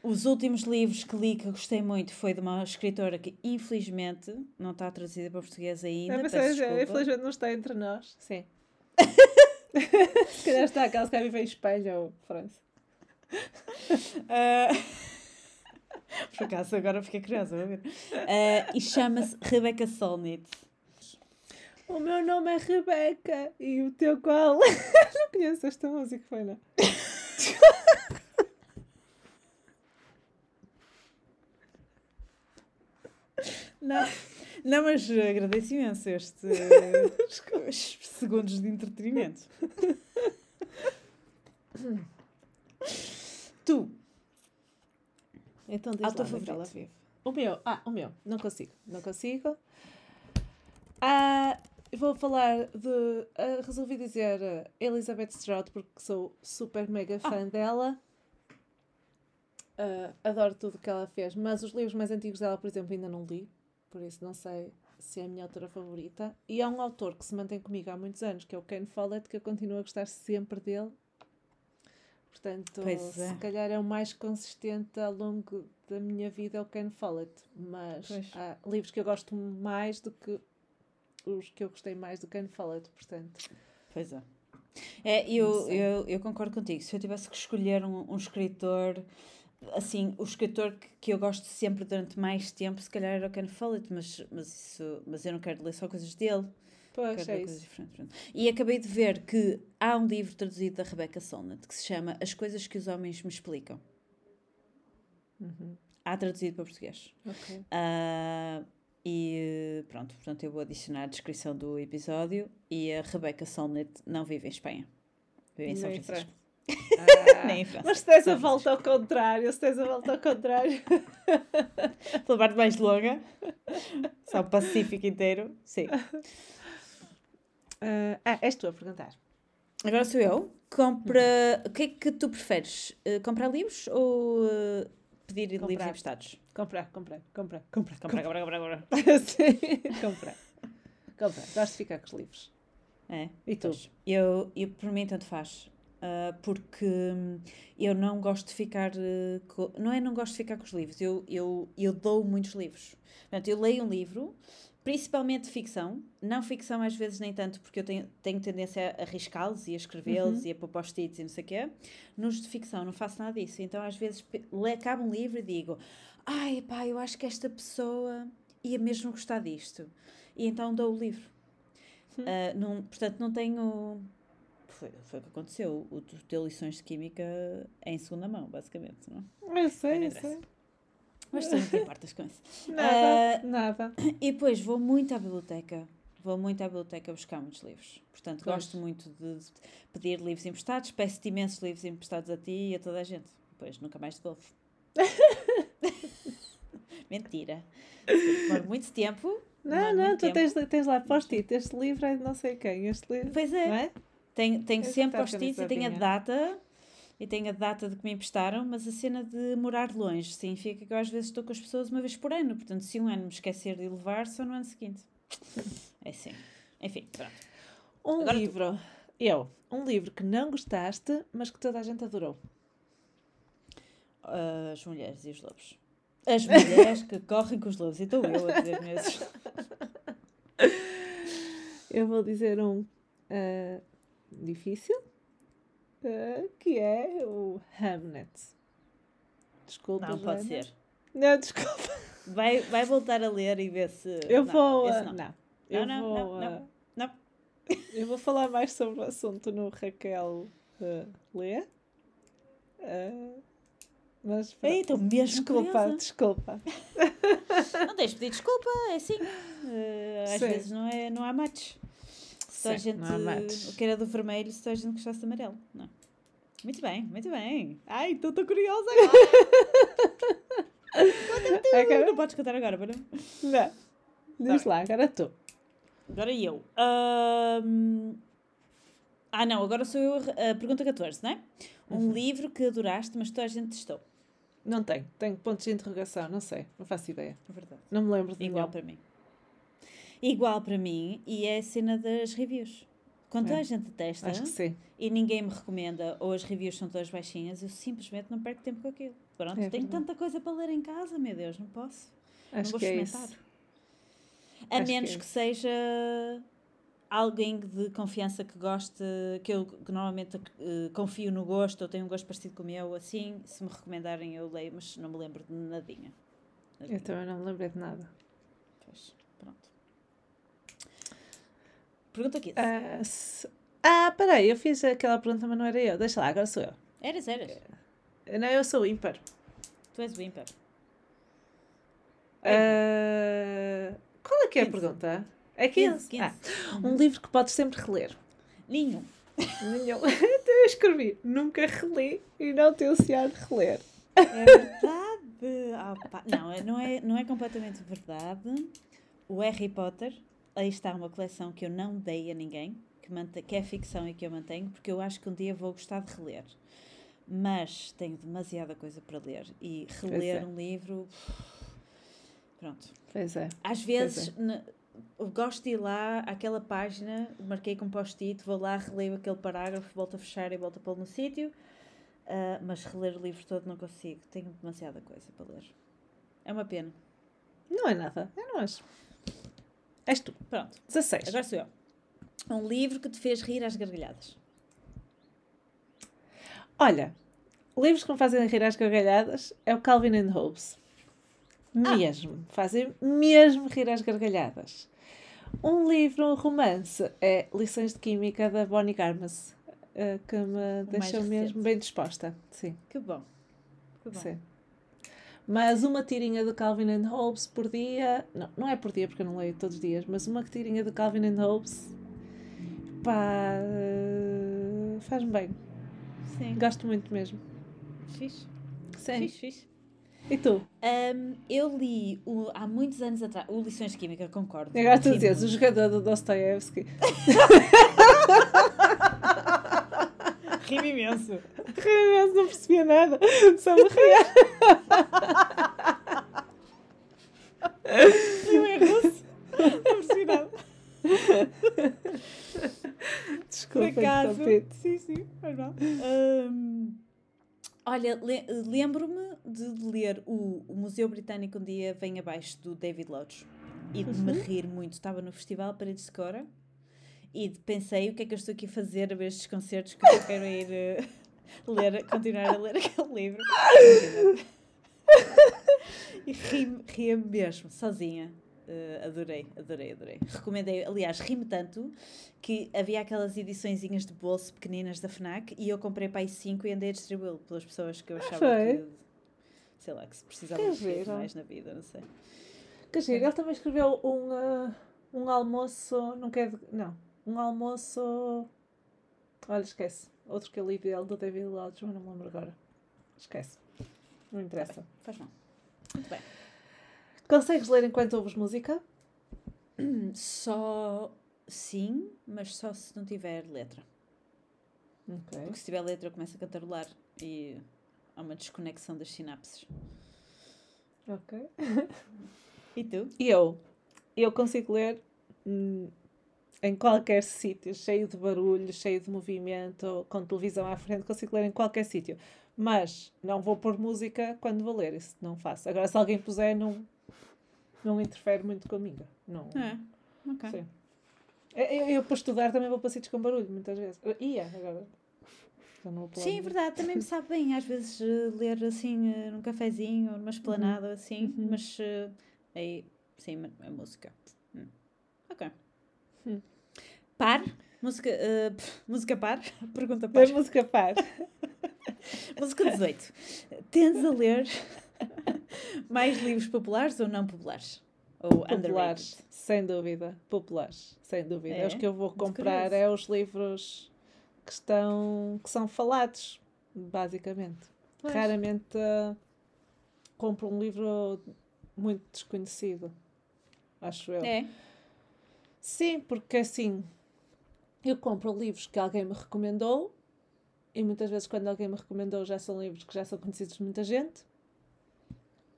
os últimos livros que li que gostei muito foi de uma escritora que infelizmente não está traduzida para português ainda. É, mas peço é, desculpa. infelizmente não está entre nós. Sim. <laughs> Se calhar está aquela que vive em Espanha ou França. Ah, <laughs> <laughs> Por acaso agora fiquei curiosa. Ah, e chama-se Rebecca Solnit. O meu nome é Rebeca e o teu qual? <laughs> não conheço esta música, foi não? Não, Não, mas agradeço imenso este segundos de entretenimento. tu. Então diz Ah, o lá onde ela vive. O meu, ah, o meu, não consigo, não consigo. Ah, vou falar de, ah, resolvi dizer ah, Elizabeth Strout porque sou super mega fã dela. Ah, adoro tudo que ela fez, mas os livros mais antigos dela, por exemplo, ainda não li, por isso não sei se é a minha autora favorita. E há um autor que se mantém comigo há muitos anos, que é o Ken Follett, que eu continuo a gostar sempre dele. Portanto, é. se calhar é o mais consistente ao longo da minha vida é o Ken Follett. Mas Pois. há livros que eu gosto mais do que os que eu gostei mais do Ken Follett, portanto. Pois é. É, eu, eu, eu concordo contigo. Se eu tivesse que escolher um, um escritor, assim, o escritor que, que eu gosto sempre durante mais tempo, se calhar era o Ken Follett, mas, mas, isso, mas eu não quero ler só coisas dele. Pois, é isso. E acabei de ver que há um livro traduzido da Rebecca Solnit que se chama As Coisas que os Homens Me Explicam. Uhum. Há traduzido para português. Ok. Ah, e pronto, portanto eu vou adicionar a descrição do episódio e a Rebecca Solnit não vive em Espanha. Vive em São Francisco. Ah, Nem em <laughs> França. Mas se tens a volta ao contrário, se tens a volta ao contrário. <laughs> Pela parte mais longa. Só o Pacífico inteiro. Sim. Ah, ah, és tu a perguntar. Agora sou eu. Compra. O que é que tu preferes? Eh, comprar livros ou eh, pedir livros Comprar. emprestados? Comprar, comprar, comprar, comprar. Comprar, comprar, comprar, comprar. <laughs> Sim, comprar. Comprar. Gosto de ficar com os livros. É. E tu? Pois. Eu, eu, por mim, tanto faz. Ah, porque hum, eu não gosto de ficar. eh, co- não é não gosto de ficar com os livros, eu, eu, eu dou muitos livros. Portanto, eu leio um livro, principalmente ficção, não ficção às vezes nem tanto, porque eu tenho, tenho tendência a arriscá-los e a escrevê-los e a pôr post-its e não sei o quê. Nos de ficção não faço nada disso. Então, às vezes, acabo um livro e digo: Ai, pá, eu acho que esta pessoa ia mesmo gostar disto. E então dou o livro. Não, portanto, não tenho. Foi, foi o que aconteceu. O tu ter lições de química é em segunda mão, basicamente. Não? é? Eu sei, eu sei. Mas tu não te importas com isso. Nada, Ah, nada. <coughs> E depois vou muito à biblioteca. Vou muito à biblioteca buscar muitos livros. Portanto, Pois. gosto muito de pedir livros emprestados. Peço-te imensos livros emprestados a ti e a toda a gente. Depois nunca mais devolvo. <laughs> Mentira. Demora muito tempo. Não, não, tu tens, tens lá post-it. Este livro é de não sei quem. Este livro. Pois é. É? Tenho, tenho sempre post-its e tenho a data. E tenho a data de que me emprestaram, mas a cena de morar longe significa que eu às vezes estou com as pessoas uma vez por ano. Portanto, se um ano me esquecer de levar, só no ano seguinte. <laughs> É assim. Enfim, pronto. Um Agora tu. livro. Eu. Um livro que não gostaste, mas que toda a gente adorou. As mulheres e os lobos. As mulheres que correm com os lobos. E estou eu a dizer mesmo. <laughs> Eu vou dizer um ah, difícil, que é o Hamnet. Desculpa, Não, pode ser. Não, desculpa. Vai, vai voltar a ler e ver se. Eu não, vou. ah, não. não. Eu não, vou. não, ah, Não. Eu vou falar mais sobre o assunto no Raquel uh, Lê. Ah, mas. Ei, estou mesmo desculpa, curiosa. desculpa. Não tens de pedir desculpa, é assim. Eh, às Sim. vezes não, é, não há match. Se toda a gente. O que era do vermelho, se toda a gente gostasse de amarelo. Não. Muito bem, muito bem. Ai, estou tão curiosa agora. <laughs> Agora- Não podes contar agora, para não? Não. Diz lá, agora tu. Agora eu. Ahm, Ah, não, agora sou eu a a pergunta 14, não é? Um Uhum. livro que adoraste, mas toda a gente testou. Não tenho. Tenho pontos de interrogação, não sei. Não faço ideia. É verdade. Não me lembro de Igual nenhum. para mim. Igual para mim, e é a cena das reviews. Quando É. a gente testa e ninguém me recomenda, ou as reviews são todas baixinhas, eu simplesmente não perco tempo com aquilo. Pronto, É tenho tanta coisa para ler em casa, meu Deus, não posso. Acho não vou que é experimentar. isso. A Acho que é menos que, seja alguém de confiança que goste, que eu que normalmente eh, confio no gosto, ou tenho um gosto parecido com o meu, assim, se me recomendarem eu leio, mas não me lembro de nadinha. Nadinha. Eu também não me lembrei de nada. Pois. Pergunta aqui. Ah, se- ah, peraí, eu fiz aquela pergunta, mas não era eu. Deixa lá, agora sou eu. Eras, eras. Não, eu sou ímpar. Tu és o ímpar. Ah, qual é que é a pergunta? É 15. 15, 15. Ah, um livro que podes sempre reler. Nenhum. Nenhum. <laughs> eu escrevi. Nunca reli e não te ansiar de reler. É verdade. Oh, não, é, não é, não é completamente verdade. O Harry Potter, aí está uma coleção que eu não dei a ninguém, que, mantém, que é ficção e que eu mantenho, porque eu acho que um dia vou gostar de reler. Mas tenho demasiada coisa para ler. E reler é. um livro. Pronto. Pois é. Às vezes. É. Gosto de ir lá, àquela página, marquei com post-it, vou lá, releio aquele parágrafo, volto a fechar e volto a pô-lo no sítio Uh, mas reler o livro todo não consigo. Tenho demasiada coisa para ler. É uma pena. Não é nada. É nós. És tu. Pronto. 16. Agora sou eu. Um livro que te fez rir às gargalhadas. Olha, livros que me fazem rir às gargalhadas é o Calvin and Hobbes. Ah. Mesmo. Ah. Fazem mesmo rir às gargalhadas. Um livro, um romance, é Lições de Química da Bonnie Garmas uh, que me deixou mesmo bem disposta. Sim. Que bom. Que bom. Sim. Mas uma tirinha de Calvin and Hobbes por dia, não, não é por dia porque eu não leio todos os dias, mas uma tirinha de Calvin and Hobbes, pá, uh, faz-me bem. Sim. Gosto muito mesmo. Fixe. Sim. Fixe, fixe. E tu? Um, eu li o, há muitos anos atrás, o Lições de Química, concordo. Agora tu dizes, o jogador do Dostoevsky. <laughs> Rime imenso. Rime imenso, não percebia nada. Só me ria. <laughs> Eu. Não nada. Desculpa, Por acaso, sim, sim, faz mal. Um, olha, le lembro-me de ler o, o Museu Britânico um dia vem abaixo do David Lodge e de uhum. me rir muito. Estava no Festival Paredes de Cora e pensei o que é que eu estou aqui a fazer a ver estes concertos que eu quero ir uh, <laughs> ler, continuar a ler aquele livro. <laughs> <laughs> e ri-me ri mesmo, sozinha. Uh, adorei, adorei, adorei. Recomendei, aliás, ri-me tanto que havia aquelas ediçõezinhas de bolso pequeninas da FNAC e eu comprei para aí 5 e andei a distribuí-lo pelas pessoas que eu achava que, sei lá, que se precisavam de mais na vida, não sei. Que giro, ele também escreveu um, uh, um almoço, não quer, não, um almoço. Olha, esquece. Outro que eu li dele, do David Lodge, mas não me lembro agora. Esquece. Não interessa. Faz mal. Muito bem. Consegues ler enquanto ouves música? Só sim, mas só se não tiver letra. Okay. Porque se tiver letra eu começo a cantarolar e há uma desconexão das sinapses. Ok. e tu? E eu? Eu consigo ler hum, em qualquer sítio, cheio de barulho, cheio de movimento, com televisão à frente, consigo ler em qualquer sítio. Mas não vou pôr música quando vou ler, isso não faço. Agora, se alguém puser, não, não interfere muito comigo. Não. É, ok. Sim. Eu, eu, para estudar também vou para sítios com barulho, muitas vezes. Ia, agora. Sim, é verdade, também me sabe bem, às vezes, uh, ler assim uh, num cafezinho, numa esplanada, uhum. assim, uhum. mas uh, aí, sim, a música. Hum. Ok. Hum. Par? Música, uh, música par? <laughs> Pergunta par. É música par. Música 18. Tendes a ler mais livros populares ou não populares? Ou populares, underrated? sem dúvida. Populares, sem dúvida. É? Os que eu vou comprar é os livros que estão que são falados, basicamente. Pois. Raramente uh, compro um livro muito desconhecido. Acho eu. É. Sim, porque assim, eu compro livros que alguém me recomendou e muitas vezes quando alguém me recomendou já são livros que já são conhecidos de muita gente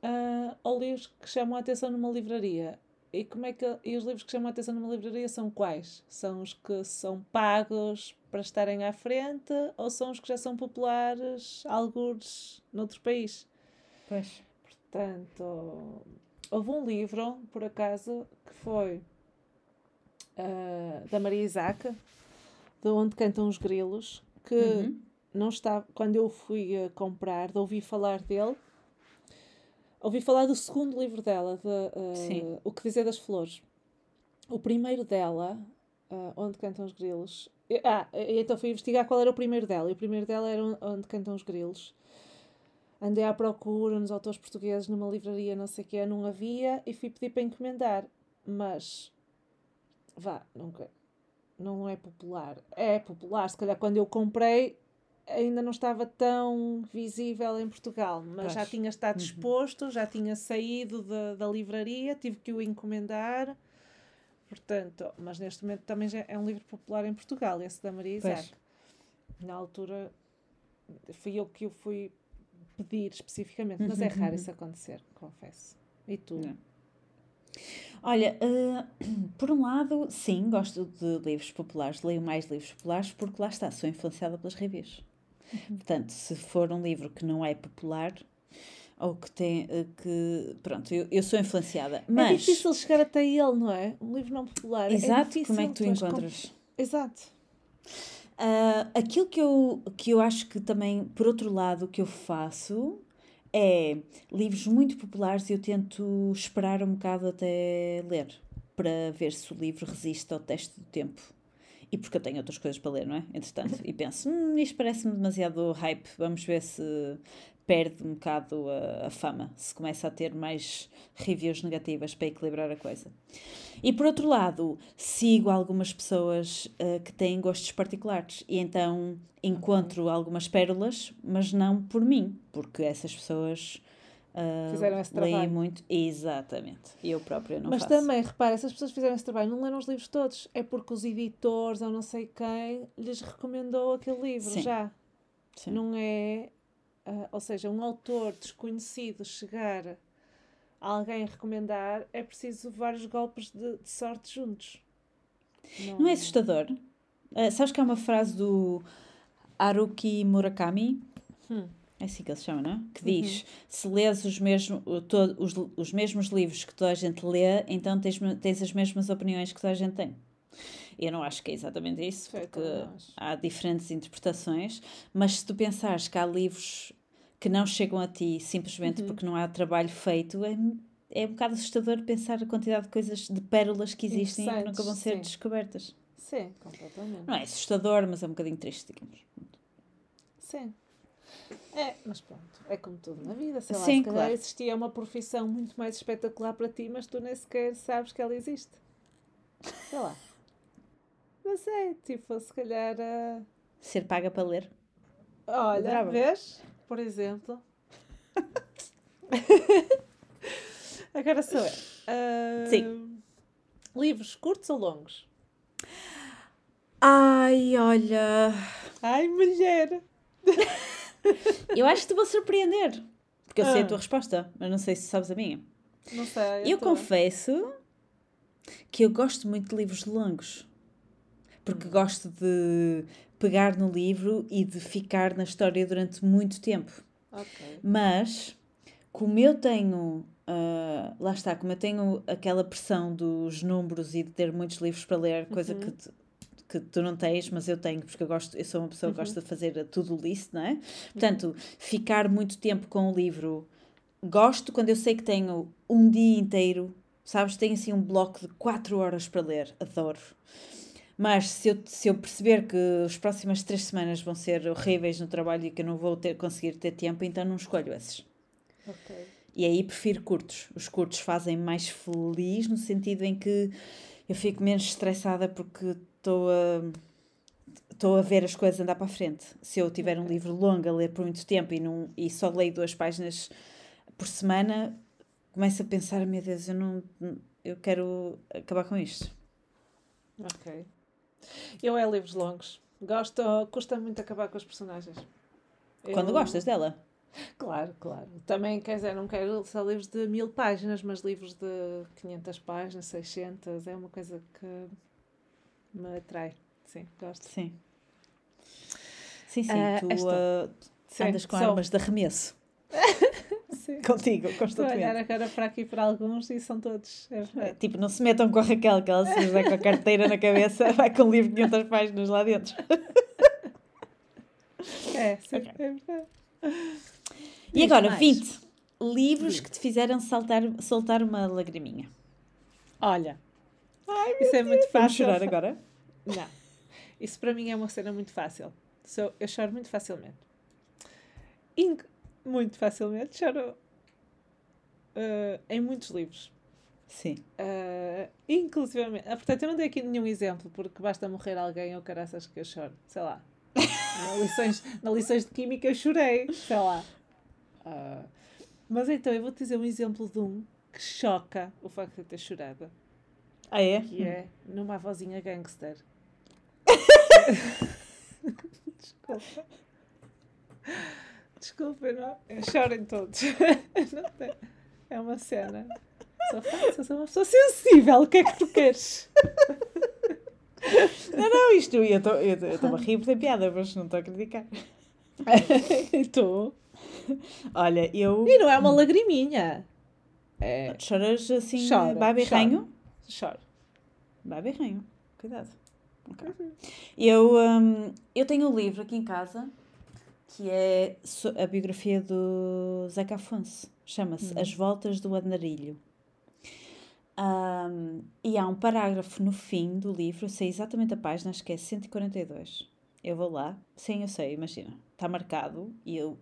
uh, ou livros que chamam a atenção numa livraria e como é que e os livros que chamam a atenção numa livraria são quais? São os que são pagos para estarem à frente ou são os que já são populares, algures, noutro país? Pois. Portanto, houve um livro, por acaso, que foi uh, da Maria Isaac, de onde cantam os grilos, que uhum. não está, quando eu fui a comprar, de ouvir falar dele, ouvi falar do segundo livro dela, de, uh, O que Dizer das Flores. O primeiro dela, uh, onde cantam os grilos. Ah, então fui investigar qual era o primeiro dela. E o primeiro dela era onde cantam os grilos. Andei à procura nos autores portugueses numa livraria, não sei o que, não havia, e fui pedir para encomendar. mas vá, nunca, não é popular. É popular, se calhar quando eu comprei ainda não estava tão visível em Portugal, mas já tinha estado Uhum. exposto, já tinha saído da, da livraria, tive que o encomendar. Portanto, mas neste momento também já é um livro popular em Portugal, esse da Maria. Isaac. Na altura fui eu que o fui pedir especificamente, mas é Uhum, raro uhum. isso acontecer, confesso. E tu? Não. Olha, eh, <clears throat> por um lado, sim, gosto de livros populares, leio mais livros populares porque lá está, sou influenciada pelas reviews. Portanto, se for um livro que não é popular ou que tem eh, que. Pronto, eu, eu sou influenciada. É Mas. difícil chegar até ele, não é? Um livro não popular. Exato, difícil, como é que tu encontras? Exato. Ah, aquilo que eu, que eu acho que também, por outro lado, que eu faço é livros muito populares e eu tento esperar um bocado até ler para ver se o livro resiste ao teste do tempo. E porque eu tenho outras coisas para ler, não é? Entretanto, e penso, hum, isto parece-me demasiado hype, vamos ver se perde um bocado a, a fama, se começa a ter mais reviews negativas para equilibrar a coisa. E por outro lado, sigo algumas pessoas eh, que têm gostos particulares e então encontro algumas pérolas, mas não por mim, porque essas pessoas ah, Fizeram esse leem trabalho. muito. Exatamente. E eu própria não Mas faço. também, repara, essas pessoas fizeram esse trabalho não leram os livros todos. É porque os editores ou não sei quem lhes recomendou aquele livro Sim. já. Sim. Não é. Ah, ou seja, um autor desconhecido chegar a alguém a recomendar, é preciso vários golpes de, de sorte juntos. Não é assustador? Ah, sabes que há uma frase do Haruki Murakami? Hum. É assim que ele se chama, não é? Que diz: se lês os, mesmo, to- os, os mesmos livros que toda a gente lê, então tens, tens as mesmas opiniões que toda a gente tem. Eu não acho que é exatamente isso, porque há diferentes interpretações, mas se tu pensares que há livros que não chegam a ti simplesmente porque não há trabalho feito, é, é um bocado assustador pensar a quantidade de coisas, de pérolas que existem e que nunca vão ser sim. descobertas. Sim, completamente. Não é assustador, mas é um bocadinho triste, digamos. Sim. É, mas pronto, é como tudo na vida, sei lá, Sim, se calhar claro. existia uma profissão muito mais espetacular para ti, mas tu nem sequer sabes que ela existe. Sei lá. Não sei, tipo, se calhar. ah, Ser paga para ler. Olha, Adorava. vês? Por exemplo. <laughs> Agora sou eu. Ah, Sim. Livros curtos ou longos? Ai, olha. Ai, mulher! <laughs> Eu acho que te vou surpreender. Porque eu sei Ah. a tua resposta, mas não sei se sabes a minha. Não sei. Eu tô- confesso que eu gosto muito de livros longos. Porque gosto de pegar no livro e de ficar na história durante muito tempo. Ok. Mas, como eu tenho. ah, lá está, como eu tenho aquela pressão dos números e de ter muitos livros para ler, coisa que, tu- que tu não tens, mas eu tenho, porque eu gosto, eu sou uma pessoa que gosta de fazer a tudo list, não é? Portanto, ficar muito tempo com o livro, gosto quando eu sei que tenho um dia inteiro, sabes? Tenho assim um bloco de 4 horas para ler, adoro. Mas se eu, se eu perceber que as próximas três semanas vão ser horríveis no trabalho e que eu não vou ter, conseguir ter tempo, então não escolho esses. Ok. E aí prefiro curtos. Os curtos fazem mais feliz no sentido em que eu fico menos estressada porque estou a, estou a ver as coisas andar para a frente. Se eu tiver um livro longo a ler por muito tempo e, não, e só leio duas páginas por semana, começo a pensar, meu Deus, eu não eu quero acabar com isto. Ok. Eu é livros longos. Gosto, custa muito acabar com os personagens. Quando Eu- gostas dela. Claro, claro. Também, quer dizer, não quero só livros de mil páginas, mas livros de 500 páginas, 600, é uma coisa que me atrai. Sim, gosto. Sim. Sim, sim. Ah, tu esta- ah, Sim, andas com sou. armas de arremesso. <laughs> Sim. Contigo, Estou a olhar constantemente. agora para aqui para alguns e são todos. É. Tipo, não se metam com a Raquel, que ela se vai com a carteira na cabeça, vai com um livro de 500 páginas lá dentro. <laughs> É, sim, Ok. é verdade. E agora, mais. 20 livros que te fizeram saltar, soltar uma lagriminha. Olha, isso é muito Vamos fácil. chorar agora? Não. Isso para mim é uma cena muito fácil. Sou, eu choro muito facilmente. Muito facilmente choro eh, em muitos livros. Sim. Eh, inclusivamente. Ah, portanto, eu não dei aqui nenhum exemplo, porque basta morrer alguém ou caraças que eu choro. Sei lá. <laughs> na, lições, na lições de química eu chorei. Sei lá. Uh, mas então, eu vou-te dizer um exemplo de um que choca o facto de eu ter chorado. Ah, é? Que é numa vozinha gangster. <laughs> Desculpa. Desculpa, não. Chorem todos. <laughs> Não tem. É uma cena. Faço, sou uma pessoa sensível. O que é que tu queres? <laughs> Não, não, isto eu estou a rir por ter piada, mas não estou a criticar. <laughs> Estou. Olha, eu. E não é uma lagriminha. É... Choras assim, chora, babirranho? Choro. Babirranho. Cuidado. Okay. Uhum. Eu, um, eu tenho um livro aqui em casa que é a biografia do Zeca Afonso. Chama-se uhum. As Voltas do Andarilho. Um, e há um parágrafo no fim do livro, eu sei exatamente a página, acho que é 142. Eu vou lá, sim, eu sei, imagina, está marcado e eu,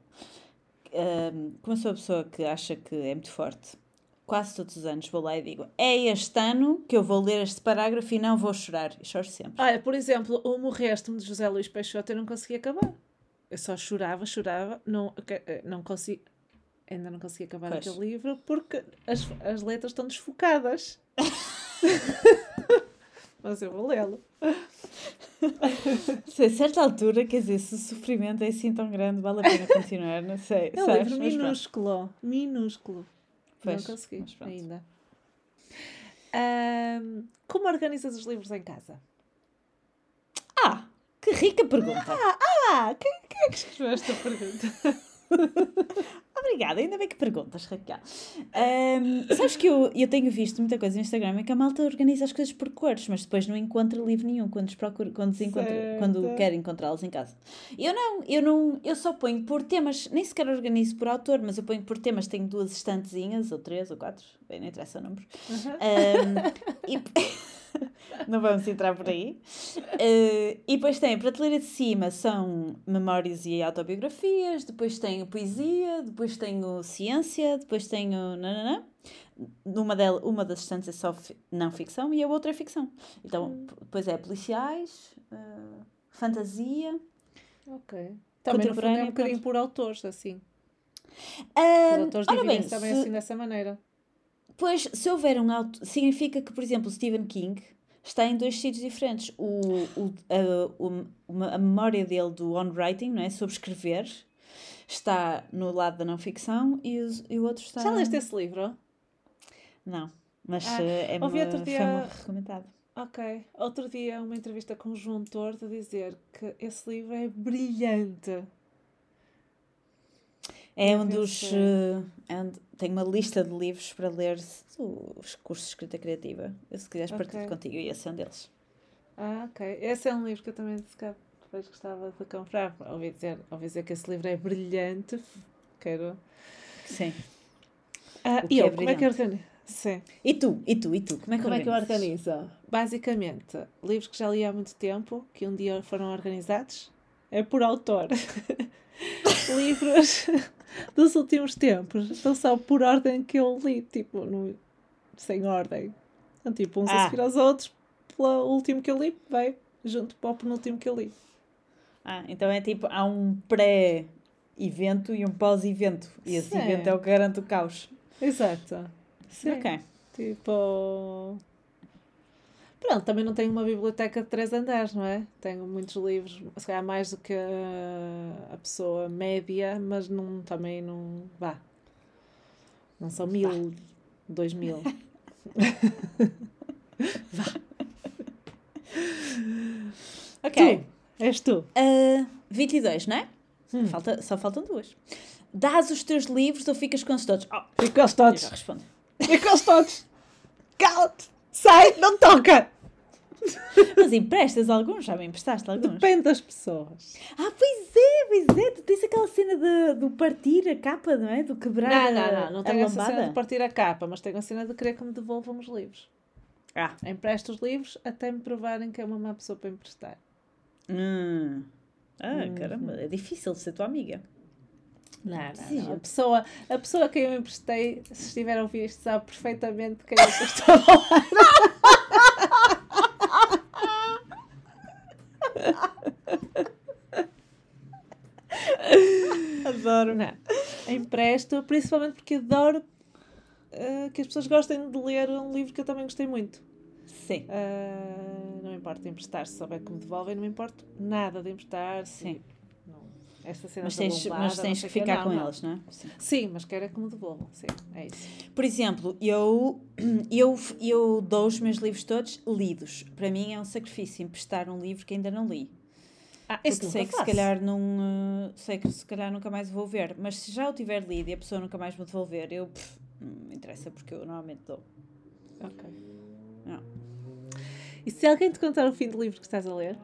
um, como sou a pessoa que acha que é muito forte, quase todos os anos vou lá e digo: é este ano que eu vou ler este parágrafo e não vou chorar. E choro sempre. Olha, por exemplo, o Morreste-me de José Luís Peixoto eu não consegui acabar. Eu só chorava, chorava, não, eh, não consigo. Ainda não consegui acabar pois. aquele livro porque as, as letras estão desfocadas. <laughs> Mas eu vou lê-lo. <laughs> A certa altura, quer dizer, se o sofrimento é assim tão grande, vale a pena continuar, não sei. É um livro minúsculo, minúsculo. Pois, não consegui ainda. Um, como organizas os livros em casa? Ah, que rica pergunta! Ah, ah quem, quem é que escreveu esta pergunta? <laughs> Obrigada, ainda bem que perguntas, Raquel. Um, sabes que eu, eu tenho visto muita coisa no Instagram é que a malta organiza as coisas por cores, mas depois não encontra livro nenhum quando, procura, quando, encontra, quando quer encontrá-los em casa. Eu não, eu não, eu só ponho por temas, nem sequer organizo por autor, mas eu ponho por temas, tenho duas estantezinhas, ou três, ou quatro, bem, não interessa o número. Uhum. Um, e... <laughs> não vamos entrar por aí. Uh, e depois tem a prateleira de cima são memórias e autobiografias, depois tenho poesia, depois tenho ciência, depois tenho. Nananã. Uma, del, uma das estantes é só não ficção e a outra é ficção. Então, hum. depois é policiais, uh, fantasia. Ok. Também no fundo é um bocadinho por autores, assim. Os autores dividem também se... assim dessa maneira. Pois, se houver um auto, significa que, por exemplo, Stephen King está em dois sítios diferentes. O, o, a, a memória dele do on-writing, não é? sobre escrever, está no lado da não-ficção e, e o outro está... Já leste esse livro? Não, mas ah, eh, é ouvi outro dia... recomendado. Ok. Outro dia, uma entrevista com o João Torto a dizer que esse livro é brilhante. É um dos. Uh, é um, tenho uma lista de livros para ler os cursos de escrita criativa. Eu, se quiseres okay. partilhar contigo, e esse é um deles. Ah, ok. Esse é um livro que eu também depois gostava de comprar. Ouvi dizer, ouvi dizer que esse livro é brilhante. Quero. Sim. Ah, e eu, é como é que organizo? Sim. E tu? E tu? E tu? Como é que, como é que eu organizo? Basicamente, livros que já li há muito tempo, que um dia foram organizados, é por autor. <laughs> livros dos últimos tempos estão só por ordem que eu li, tipo, no, sem ordem. Então, tipo, uns ah. a seguir aos outros, pelo último que eu li, vai junto para o penúltimo que eu li. Ah, então é tipo, há um pré-evento e um pós-evento. E esse Sim. evento é o que garante o caos. Exato. Sim. Ok. Tipo. Pronto, também não tenho uma biblioteca de três andares, não é? Tenho muitos livros, se calhar mais do que a, pessoa média, mas não, também não. Vá. Não são mil, dois mil. <laughs> vá. Ok. Tu, és tu. Uh, 22, não é? Hum. Falta, só faltam duas. Dás os teus livros ou ficas com os todos? Oh, Fico com os todos. Eu respondo. Fico com os todos. <laughs> Cala-te. Sai, não toca! Mas emprestas alguns? Já me emprestaste alguns? Depende das pessoas. Ah, pois é, pois é. Tu tens aquela cena de, do partir a capa, não é? Do quebrar Não, não, não. Não tenho essa cena de partir a capa, mas tenho a cena de querer que me devolvam os livros. Ah. Empresto os livros até me provarem que é uma má pessoa para emprestar. Hum. Ah, hum. caramba. É difícil ser tua amiga. Não, não, não, A pessoa, a pessoa que quem eu emprestei, se estiver a ouvir isto, sabe perfeitamente quem é que eu estou a falar. adoro. Não. Empresto, principalmente porque adoro uh, que as pessoas gostem de ler um livro que eu também gostei muito. Sim. Uh, não importa emprestar, se souber que me devolvem, não me importa nada de emprestar. Sim. E esta cena mas tens, lombada, mas tens que ficar não, com não. eles, não é? Sim. sim, mas quero é que me devolvam. Sim, é isso. Por exemplo, eu, <clears throat> eu, eu dou os meus livros todos lidos. Para mim é um sacrifício emprestar um livro que ainda não li. Ah, Porque sei que faço. se calhar não uh, sei que se calhar nunca mais vou ver, mas se já o tiver lido e a pessoa nunca mais me devolver, eu pff, não me interessa porque eu normalmente dou. Ok. Não. E se alguém te contar o fim do livro que estás a ler?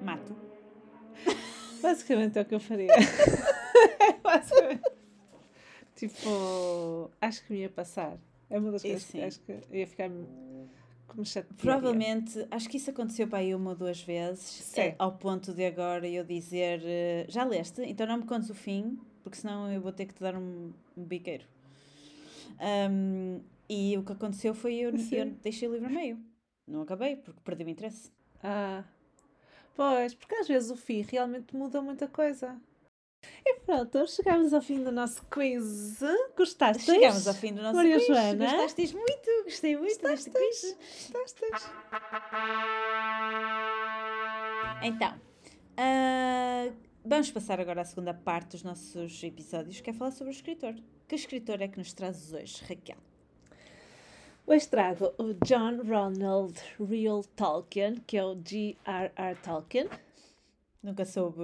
Mato. <laughs> Basicamente é o que eu faria. <laughs> <laughs> Basicamente. Tipo, acho que me ia passar. É uma das coisas que acho que ia ficar como Provavelmente, acho que isso aconteceu para aí uma ou duas vezes, é, ao ponto de agora eu dizer: uh, já leste, então não me contes o fim, porque senão eu vou ter que te dar um, um biqueiro. Um, e o que aconteceu foi eu, eu deixei o livro meio. Não acabei, porque perdi o interesse. Ah, pois, porque às vezes o fim realmente muda muita coisa. E pronto, chegamos ao fim do nosso quiz. Gostaste? Chegamos ao fim do nosso Maria quiz. Joana? Gostaste muito, gostei muito Gostaste? deste quiz. Gostaste? Então, uh, vamos passar agora à segunda parte dos nossos episódios, que é falar sobre o escritor. Que escritor é que nos trazes hoje, Raquel? Hoje trago o John Ronald Real Tolkien, que é o G.R.R. Tolkien. Nunca soube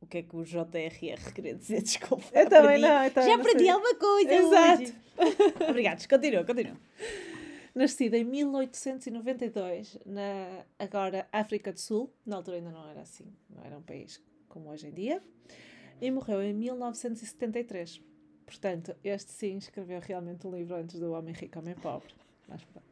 o que é que o JRR queria dizer, <laughs> desculpa. Eu também não. Eu também Já aprendi alguma coisa. Exato. <laughs> Obrigada, continua, continua. Nascido em 1892, na agora África do Sul, na altura ainda não era assim, não era um país como hoje em dia, e morreu em 1973. Portanto, este sim escreveu realmente um livro antes do Homem Rico, Homem Pobre. Mas pronto.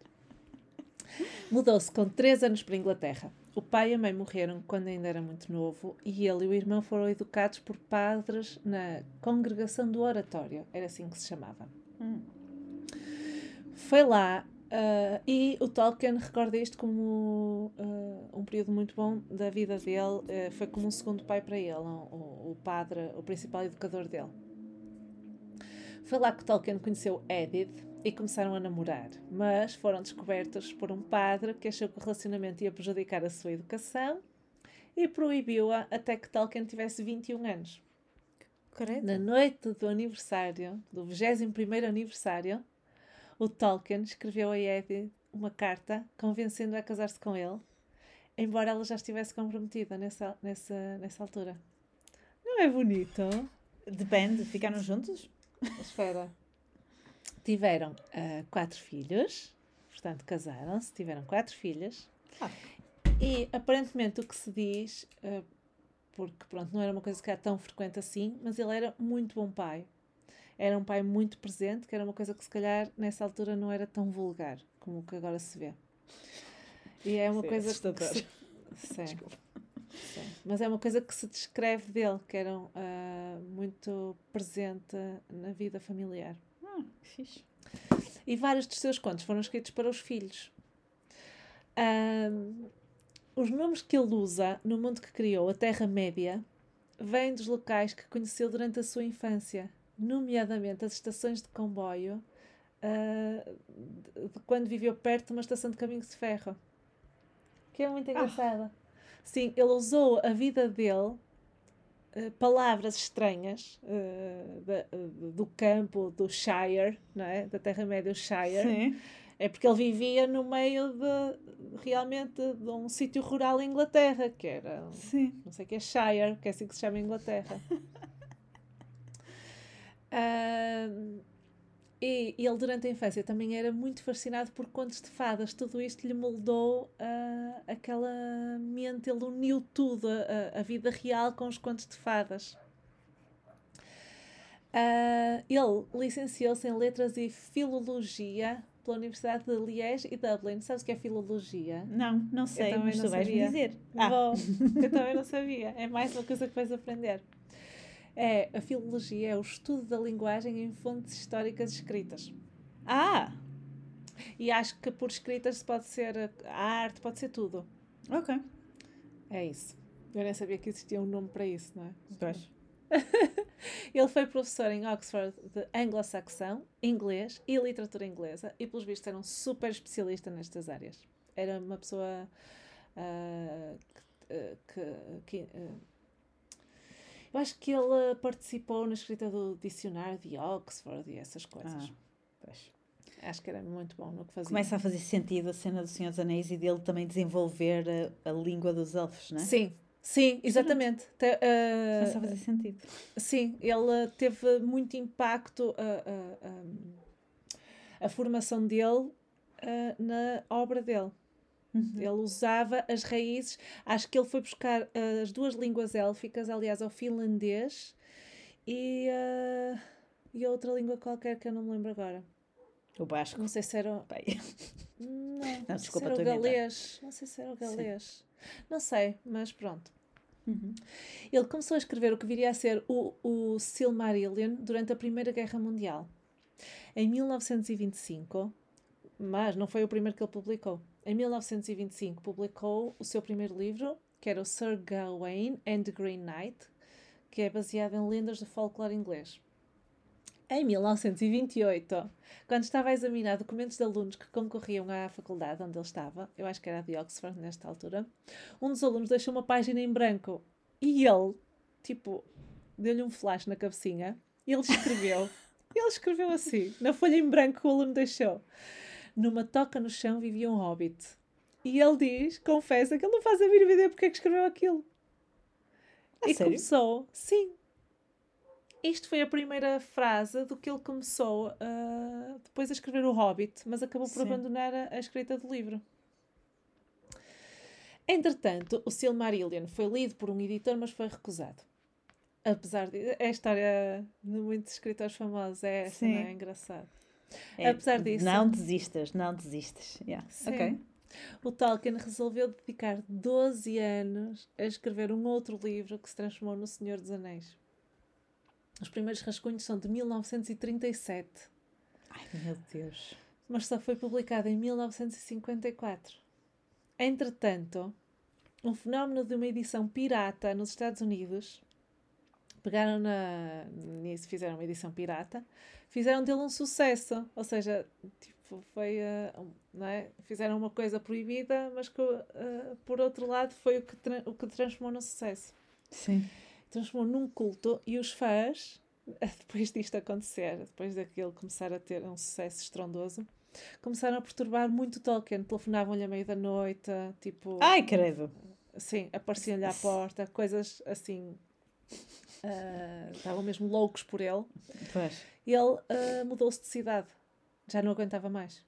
Mudou-se com 3 anos para a Inglaterra. O pai e a mãe morreram quando ainda era muito novo e ele e o irmão foram educados por padres na Congregação do Oratório, era assim que se chamava. Hum. Foi lá uh, e o Tolkien recorda isto como uh, um período muito bom da vida dele, uh, foi como um segundo pai para ele, o, o padre, o principal educador dele. Foi lá que Tolkien conheceu Edith e começaram a namorar, mas foram descobertos por um padre que achou que o relacionamento ia prejudicar a sua educação e proibiu-a até que Tolkien tivesse 21 anos. Correto. Na noite do aniversário, do 21 aniversário, o Tolkien escreveu a Edith uma carta convencendo-a a casar-se com ele, embora ela já estivesse comprometida nessa, nessa, nessa altura. Não é bonito? Depende, ficaram juntos? Espera. Tiveram uh, quatro filhos, portanto, casaram-se, tiveram quatro filhas. Ah. E aparentemente o que se diz, uh, porque pronto, não era uma coisa que era tão frequente assim, mas ele era muito bom pai. Era um pai muito presente, que era uma coisa que se calhar nessa altura não era tão vulgar como o que agora se vê. E é uma Sim, coisa que se... <laughs> Sim. Sim. Mas é uma coisa que se descreve dele, que era uh, muito presente na vida familiar. Ah, fixe. E vários dos seus contos foram escritos para os filhos. Um, os nomes que ele usa no mundo que criou, a Terra-média, vêm dos locais que conheceu durante a sua infância, nomeadamente as estações de comboio, uh, de quando viveu perto de uma estação de caminhos de ferro. Que é muito engraçada. Ah. Sim, ele usou a vida dele, uh, palavras estranhas uh, da, uh, do campo, do Shire, não é? da Terra-média, o Shire. Sim. É porque ele vivia no meio de realmente de um sítio rural em Inglaterra, que era. Sim. Não sei o que é Shire, que é assim que se chama em Inglaterra. <laughs> E ele, durante a infância, também era muito fascinado por contos de fadas. Tudo isto lhe moldou uh, aquela mente, ele uniu tudo, a, a, vida real com os contos de fadas. Uh, ele licenciou-se em Letras e Filologia pela Universidade de Liège e Dublin. Sabes o que é filologia? Não, não sei, mas tu vais me dizer. Ah. Bom, eu também não sabia. É mais uma coisa que vais aprender. É, a filologia é o estudo da linguagem em fontes históricas escritas. Ah! E acho que por escritas pode ser a arte, pode ser tudo. Ok. É isso. Eu nem sabia que existia um nome para isso, não é? Pois. <laughs> Ele foi professor em Oxford de anglo-saxão, inglês e literatura inglesa e, pelos vistos, era um super especialista nestas áreas. Era uma pessoa uh, que. que uh, eu acho que ele participou na escrita do dicionário de Oxford e essas coisas. Ah. Acho que era muito bom no que fazia. Começa a fazer sentido a cena do Senhor dos Anéis e dele também desenvolver a, a língua dos elfos, não é? Sim, Sim, exatamente. Te, uh, Começa a fazer sentido. Sim, ele teve muito impacto uh, uh, a formação dele na obra dele. Uhum. Ele usava as raízes, acho que ele foi buscar as duas línguas élficas, aliás, ao finlandês e, e a outra língua qualquer que eu não me lembro agora. O basco. Não sei se era. Pai. <laughs> Não, não desculpa, se era o galês. Não sei se era o galês. Sim. Não sei, mas pronto. Uhum. Ele começou a escrever o que viria a ser o, o Silmarillion durante a Primeira Guerra Mundial. Em 1925, mas não foi o primeiro que ele publicou. Em 1925 publicou o seu primeiro livro, que era o Sir Gawain and the Green Knight, que é baseado em lendas do folclore inglês. Em 1928, quando estava a examinar documentos de alunos que concorriam à faculdade onde ele estava, eu acho que era de Oxford nesta altura, um dos alunos deixou uma página em branco e ele, tipo, deu-lhe um flash na cabecinha e ele escreveu. <laughs> ele escreveu assim, na folha em branco que o aluno deixou. Numa toca no chão vivia um hobbit. E ele diz, confessa, que ele não faz a mínima ideia porque é que escreveu aquilo. A e sério? começou, sim, isto foi a primeira frase do que ele começou uh, depois a escrever O Hobbit, mas acabou por Sim. abandonar a, a, escrita do livro. Entretanto, o Silmarillion foi lido por um editor, mas foi recusado. Apesar de. É a história de muitos escritores famosos, é essa, não é? engraçado. É, Apesar disso. Não desistas, não desistas. Yeah. Sim. Ok. O Tolkien resolveu dedicar 12 anos a escrever um outro livro que se transformou no Senhor dos Anéis. Os primeiros rascunhos são de 1937. Ai, meu Deus. Mas só foi publicado em 1954. Entretanto, um fenómeno de uma edição pirata nos Estados Unidos pegaram na, nisso, fizeram uma edição pirata, fizeram dele um sucesso. Ou seja, tipo, foi, uh, não é? fizeram uma coisa proibida, mas que, uh, por outro lado, foi o que, o que transformou no sucesso. Sim transformou num culto e os fãs, <laughs> depois disto acontecer, depois daquele começar a ter um sucesso estrondoso, começaram a perturbar muito Tolkien. Telefonavam-lhe à meia da noite, tipo. Ai, credo! Sim, apareciam-lhe à porta, coisas assim. Uh, estavam mesmo loucos por ele. Pois. E ele uh, mudou-se de cidade. Já não aguentava mais.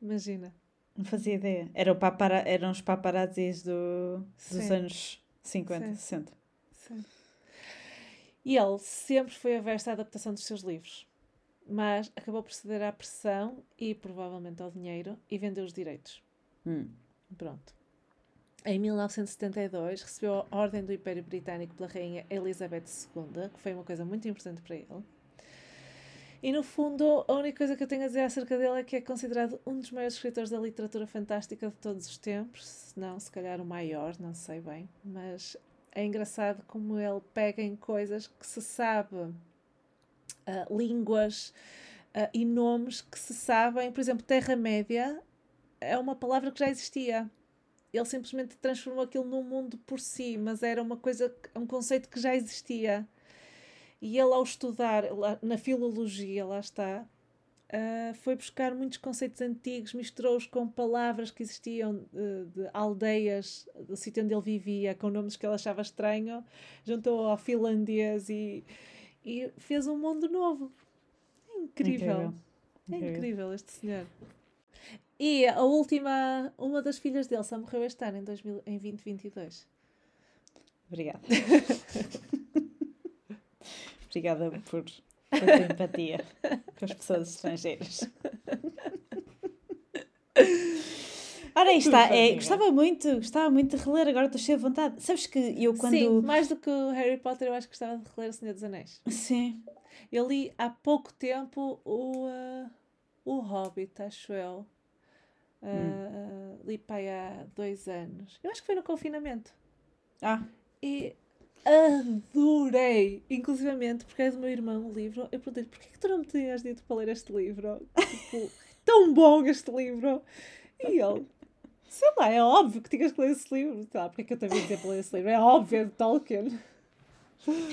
Imagina. Não fazia ideia. Era papara... Eram os paparazzis do... dos anos 50, Sim. 60. Sim. E ele sempre foi averso à adaptação dos seus livros, mas acabou por ceder à pressão e provavelmente ao dinheiro e vendeu os direitos. Hum. Pronto. Em 1972 recebeu a Ordem do Império Britânico pela Rainha Elizabeth II, que foi uma coisa muito importante para ele. E no fundo, a única coisa que eu tenho a dizer acerca dele é que é considerado um dos maiores escritores da literatura fantástica de todos os tempos, se não, se calhar o maior, não sei bem, mas é engraçado como ele pega em coisas que se sabe, uh, línguas uh, e nomes que se sabem. Por exemplo, Terra-média é uma palavra que já existia. Ele simplesmente transformou aquilo num mundo por si, mas era uma coisa, um conceito que já existia. E ele, ao estudar na filologia, lá está, uh, foi buscar muitos conceitos antigos, misturou-os com palavras que existiam de, de, aldeias do sítio onde ele vivia, com nomes que ele achava estranho, juntou ao finlandês e, e fez um mundo novo. É incrível. incrível. É incrível este senhor. E a última, uma das filhas dele só morreu este ano, em, 2000, em 2022. Obrigada. <laughs> Obrigada por tua empatia com as pessoas estrangeiras. Ora, aí está. É, gostava muito, gostava muito de reler, agora estou cheia de vontade. Sabes que eu quando. Sim, mais do que o Harry Potter, eu acho que gostava de reler O Senhor dos Anéis. Sim. Eu li há pouco tempo o, uh, o Hobbit, acho eu. Uh, hum. Li pai há dois anos. Eu acho que foi no confinamento. Ah. E Adorei! Inclusivamente, porque é do meu irmão o livro. Eu perguntei-lhe, porquê que tu não me tinhas dito para ler este livro? tipo, <laughs> tão bom este livro! E ele, sei lá, é óbvio que tinhas que ler esse livro. Tá, porque é que eu também dizer para ler esse livro? É óbvio, é de Tolkien.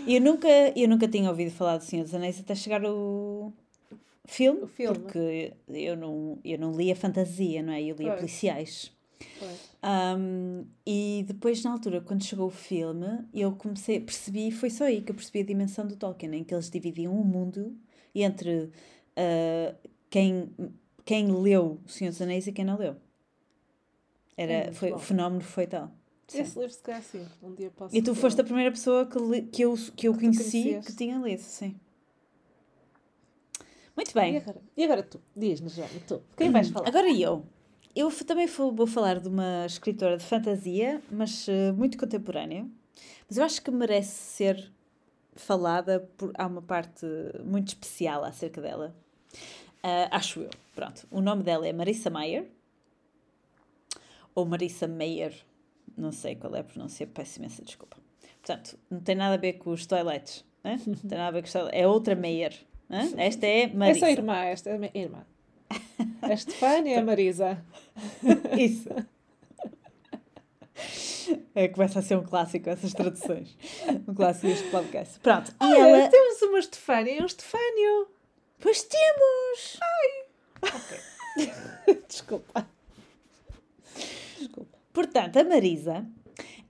Eu nunca, eu nunca tinha ouvido falar do Senhor dos Anéis até chegar o filme, filme. porque eu não, eu não lia fantasia, não é? Eu lia pois. policiais. Um, e depois, na altura, quando chegou o filme, eu comecei, percebi, foi só aí que eu percebi a dimensão do Tolkien, em que eles dividiam o mundo entre uh, quem, quem leu O Senhor dos Anéis e quem não leu. Era, é foi, o fenómeno foi tal. Sim. Esse livro se calhar sim, um dia posso E tu foste a primeira pessoa que, li, que eu, que eu que conheci que tinha lido, sim. Muito bem. E agora, e agora tu, diz-nos, tu, quem vais falar? Agora eu. Eu também vou falar de uma escritora de fantasia, mas uh, muito contemporânea. Mas eu acho que merece ser falada por há uma parte muito especial acerca dela. Uh, acho eu. Pronto. O nome dela é Marissa Mayer. Ou Marissa Mayer. Não sei qual é a pronúncia, peço imensa desculpa. Portanto, não tem nada a ver com os toiletes. Né? Não tem nada a ver com os toiletes. É outra Mayer. Né? Esta é Marissa. Essa é a irmã, esta é a irmã. A Estefânia e a Marisa. <laughs> Isso. É, começa a ser um clássico essas traduções. Um clássico deste podcast. Pronto. E ela... temos uma Estefânia e um Estefânio. Pois temos! Ai! Ok. <laughs> Desculpa. Desculpa. Portanto, a Marisa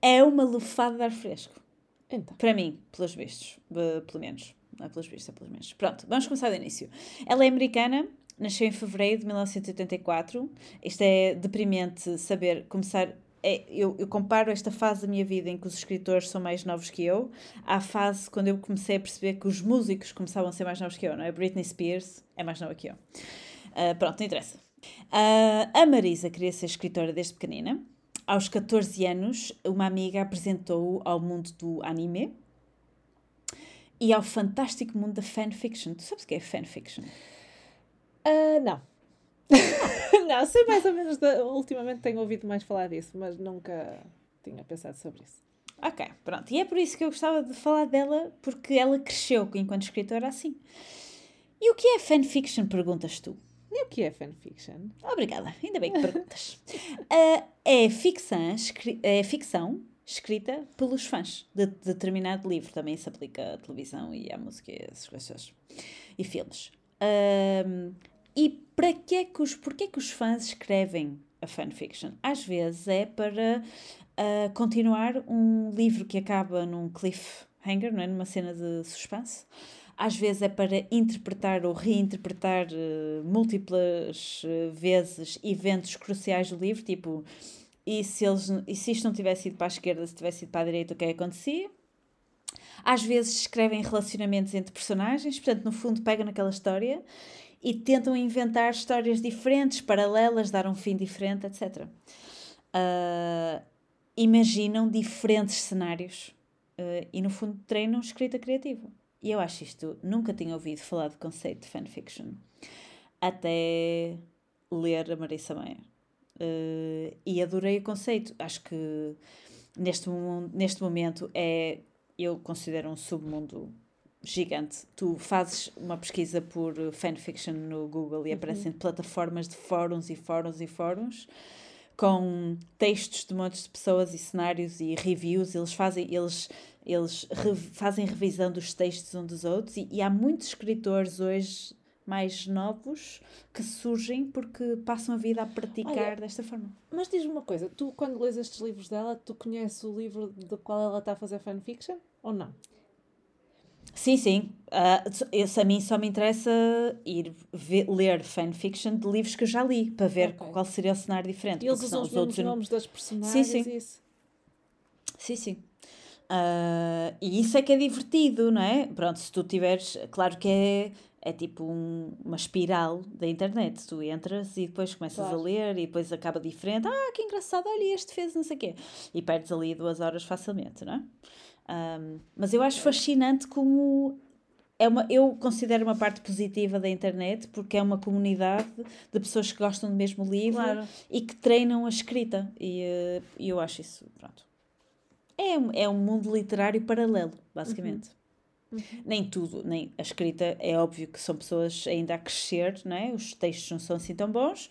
é uma lufada de ar fresco. Então. Para mim, pelos vistos. Pelo menos. Não é pelos vistos, é pelos menos. Pronto, vamos começar do início. Ela é americana, nasceu em fevereiro de 1984. Isto é deprimente saber começar. É, eu, eu, comparo esta fase da minha vida em que os escritores são mais novos que eu à fase quando eu comecei a perceber que os músicos começavam a ser mais novos que eu, não é? Britney Spears é mais nova que eu. Uh, pronto, não interessa. Uh, a Marisa queria ser escritora desde pequenina. Aos 14 anos, uma amiga apresentou-o ao mundo do anime e ao fantástico mundo da fanfiction. Tu sabes o que é fanfiction? Uh, não. <laughs> não, sei mais ou menos. De, ultimamente tenho ouvido mais falar disso, mas nunca tinha pensado sobre isso. Ok, pronto. E é por isso que eu gostava de falar dela, porque ela cresceu enquanto escritora assim. E o que é fanfiction, perguntas tu? E o que é fanfiction? Obrigada, ainda bem que <laughs> perguntas. uh, é, ficção, é ficção escrita pelos fãs de, de determinado livro. Também se aplica à televisão e à música e essas coisas. E filmes. Uh, e para que é que os, porquê que os fãs escrevem a fanfiction? Às vezes é para uh, continuar um livro que acaba num cliffhanger, não é? numa cena de suspense. Às vezes é para interpretar ou reinterpretar uh, múltiplas uh, vezes eventos cruciais do livro, tipo, e se, eles, e se isto não tivesse ido para a esquerda, se tivesse ido para a direita, o que é que acontecia? Às vezes escrevem relacionamentos entre personagens, portanto, no fundo, pegam naquela história e tentam inventar histórias diferentes, paralelas, dar um fim diferente, etc. Uh, ah, imaginam diferentes cenários uh, e, no fundo, treinam escrita criativa. E eu acho isto, nunca tinha ouvido falar do conceito de fanfiction até ler a Marissa Meyer. Uh, e adorei o conceito. Acho que neste, neste momento é, eu considero um submundo gigante. Tu fazes uma pesquisa por fanfiction no Google e uhum. aparecem plataformas de fóruns e fóruns e fóruns com textos de montes de pessoas e cenários e reviews. Eles fazem, eles, eles re, fazem revisão dos textos uns dos outros e, e há muitos escritores hoje mais novos que surgem porque passam a vida a praticar Olha, desta forma. Mas diz-me uma coisa, tu quando lês estes livros dela, tu conheces o livro do qual ela está a fazer fanfiction ou não? Sim, sim. Uh, esse a mim só me interessa ir ver, ler fanfiction de livros que eu já li, para ver okay. qual seria o cenário diferente. E eles usam os, os outros nomes das personagens sim, sim. isso? Sim, sim. Uh, e isso é que é divertido, não é? Pronto, se tu tiveres. Claro que é, é tipo um, uma espiral da internet. Tu entras e depois começas claro. a ler e depois acaba diferente. Ah, que engraçado, olha, este fez não sei o quê. E perdes ali duas horas facilmente, não é? Um, mas eu acho fascinante como é uma, eu considero uma parte positiva da internet porque é uma comunidade de pessoas que gostam do mesmo livro claro. e que treinam a escrita e, uh, eu acho isso pronto é, é um mundo literário paralelo, basicamente. Nem tudo, nem a escrita, é óbvio que são pessoas ainda a crescer, não é? Os textos não são assim tão bons,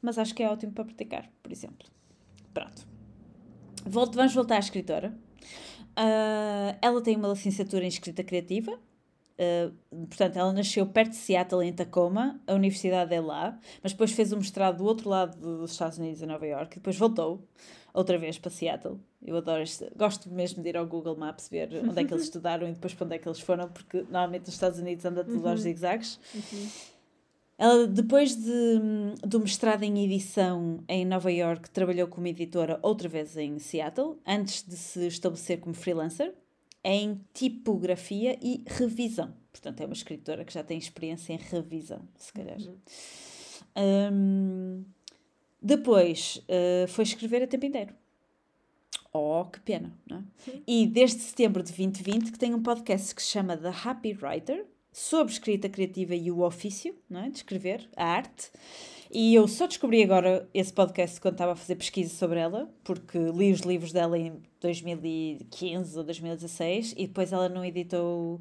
mas acho que é ótimo para praticar, por exemplo. Pronto. Volto, vamos voltar à escritora. Ah, ela tem uma licenciatura em escrita criativa. Ah, portanto, ela nasceu perto de Seattle, em Tacoma. A universidade é lá. Mas depois fez o mestrado do outro lado dos Estados Unidos, em Nova York. E depois voltou outra vez para Seattle. Eu adoro este. Gosto mesmo de ir ao Google Maps ver <laughs> onde é que eles estudaram e depois para onde é que eles foram, porque normalmente nos Estados Unidos anda tudo aos zigzags. Ela, depois de, do mestrado em edição em Nova York, trabalhou como editora outra vez em Seattle, antes de se estabelecer como freelancer, em tipografia e revisão. Portanto, é uma escritora que já tem experiência em revisão, se calhar. Hum, depois uh, foi escrever a tempo inteiro. Oh, que pena, não é? E desde setembro de 2020 que tem um podcast que se chama The Happy Writer, sobre escrita criativa e o ofício, não é? De escrever, a arte. E eu só descobri agora esse podcast quando estava a fazer pesquisa sobre ela, porque li os livros dela em 2015 ou 2016 e depois ela não editou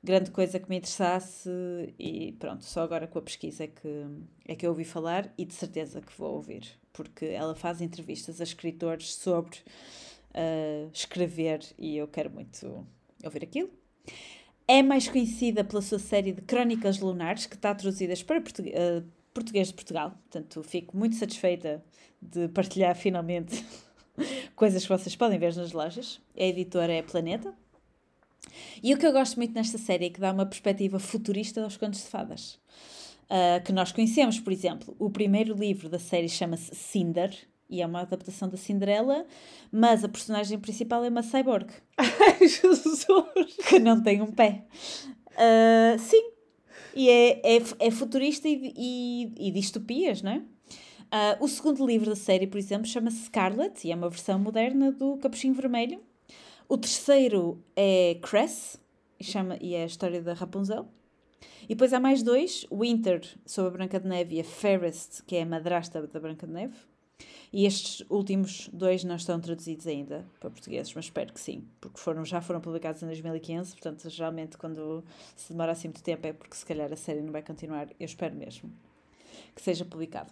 grande coisa que me interessasse e pronto, só agora com a pesquisa é que, é que eu ouvi falar e de certeza que vou ouvir, porque ela faz entrevistas a escritores sobre uh, escrever e eu quero muito ouvir aquilo. É mais conhecida pela sua série de Crónicas Lunares, que está traduzidas para português, uh, português de Portugal. Portanto, fico muito satisfeita de partilhar finalmente <laughs> coisas que vocês podem ver nas lojas. A editora é Planeta. E o que eu gosto muito nesta série é que dá uma perspectiva futurista aos contos de fadas. Uh, que nós conhecemos, por exemplo, o primeiro livro da série chama-se Cinder, e é uma adaptação da Cinderela, mas a personagem principal é uma cyborg. <laughs> Ai, Jesus! Que não tem um pé. Uh, sim. E é, é, é futurista e, e, e distopias, não é? Uh, o segundo livro da série, por exemplo, chama-se Scarlet e é uma versão moderna do Capuchinho Vermelho. O terceiro é Cress e, chama, e é a história da Rapunzel. E depois há mais dois: Winter, sobre a Branca de Neve, e a Fairest, que é a madrasta da Branca de Neve. E estes últimos dois não estão traduzidos ainda para portugueses, mas espero que sim, porque foram, já foram publicados em 2015, portanto, geralmente quando se demora assim muito tempo é porque se calhar a série não vai continuar. Eu espero mesmo que seja publicado.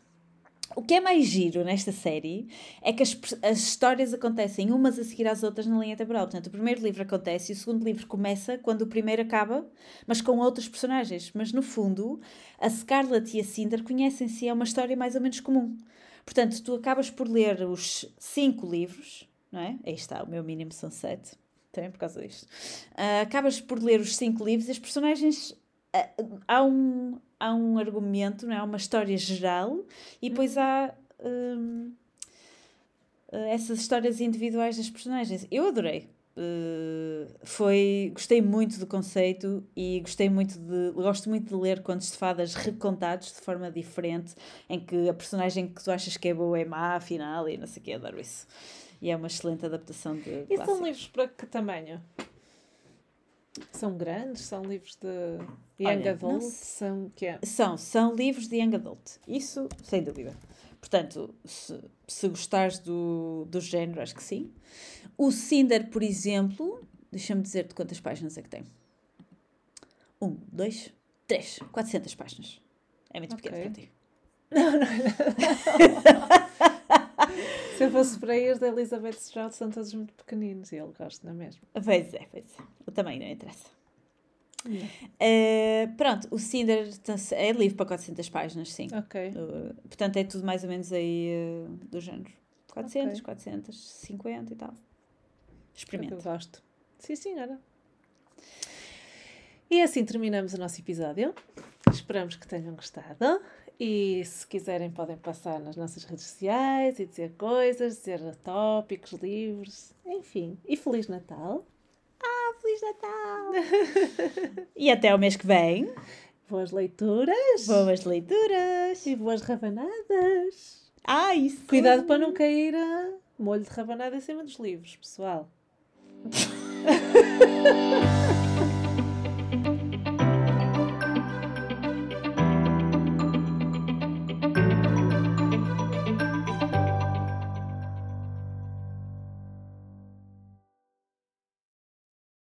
O que é mais giro nesta série é que as, as histórias acontecem umas a seguir às outras na linha temporal. Portanto, o primeiro livro acontece e o segundo livro começa quando o primeiro acaba, mas com outros personagens. Mas no fundo, a Scarlett e a Cinder conhecem-se, é uma história mais ou menos comum. Portanto, tu acabas por ler os cinco livros, não é? Aí está, o meu mínimo são sete, também por causa disto. Uh, acabas por ler os cinco livros e as personagens. Uh, há, um, há um argumento, não é? há uma história geral e depois há. Um, essas histórias individuais das personagens. Eu adorei. Uh, foi gostei muito do conceito e gostei muito de gosto muito de ler contos de fadas recontados de forma diferente em que a personagem que tu achas que é boa é má afinal e não sei o que adoro isso e é uma excelente adaptação de E clássicos. são livros para que tamanho? São grandes? São livros de young Olha, adult? São que é? são são livros de young adult isso sem dúvida portanto se, se gostares do, do género acho que sim o Cinder por exemplo deixa-me dizer-te quantas páginas é que tem um, dois, três, 400 páginas é muito pequeno Ok. para ti Se eu fosse para ir da Elizabeth Stroud, são todos muito pequeninos e ele gosta, não é mesmo? Pois é, pois é. O tamanho não interessa. Eh, pronto, o Cinder é livro para 400 páginas, sim. Ok. Eh, portanto, é tudo mais ou menos aí eh, do género. 400, Ok. 450 e tal. Experimenta. Eu gosto. Sim, senhora. E assim terminamos o nosso episódio. Esperamos que tenham gostado. E se quiserem, podem passar nas nossas redes sociais e dizer coisas, dizer tópicos, livros, enfim. E Feliz Natal! Ah, Feliz Natal! <laughs> e até o mês que vem. Boas leituras! Boas leituras! E boas rabanadas! Ah, isso! Cuidado para não cair a molho de rabanada em cima dos livros, pessoal. <laughs>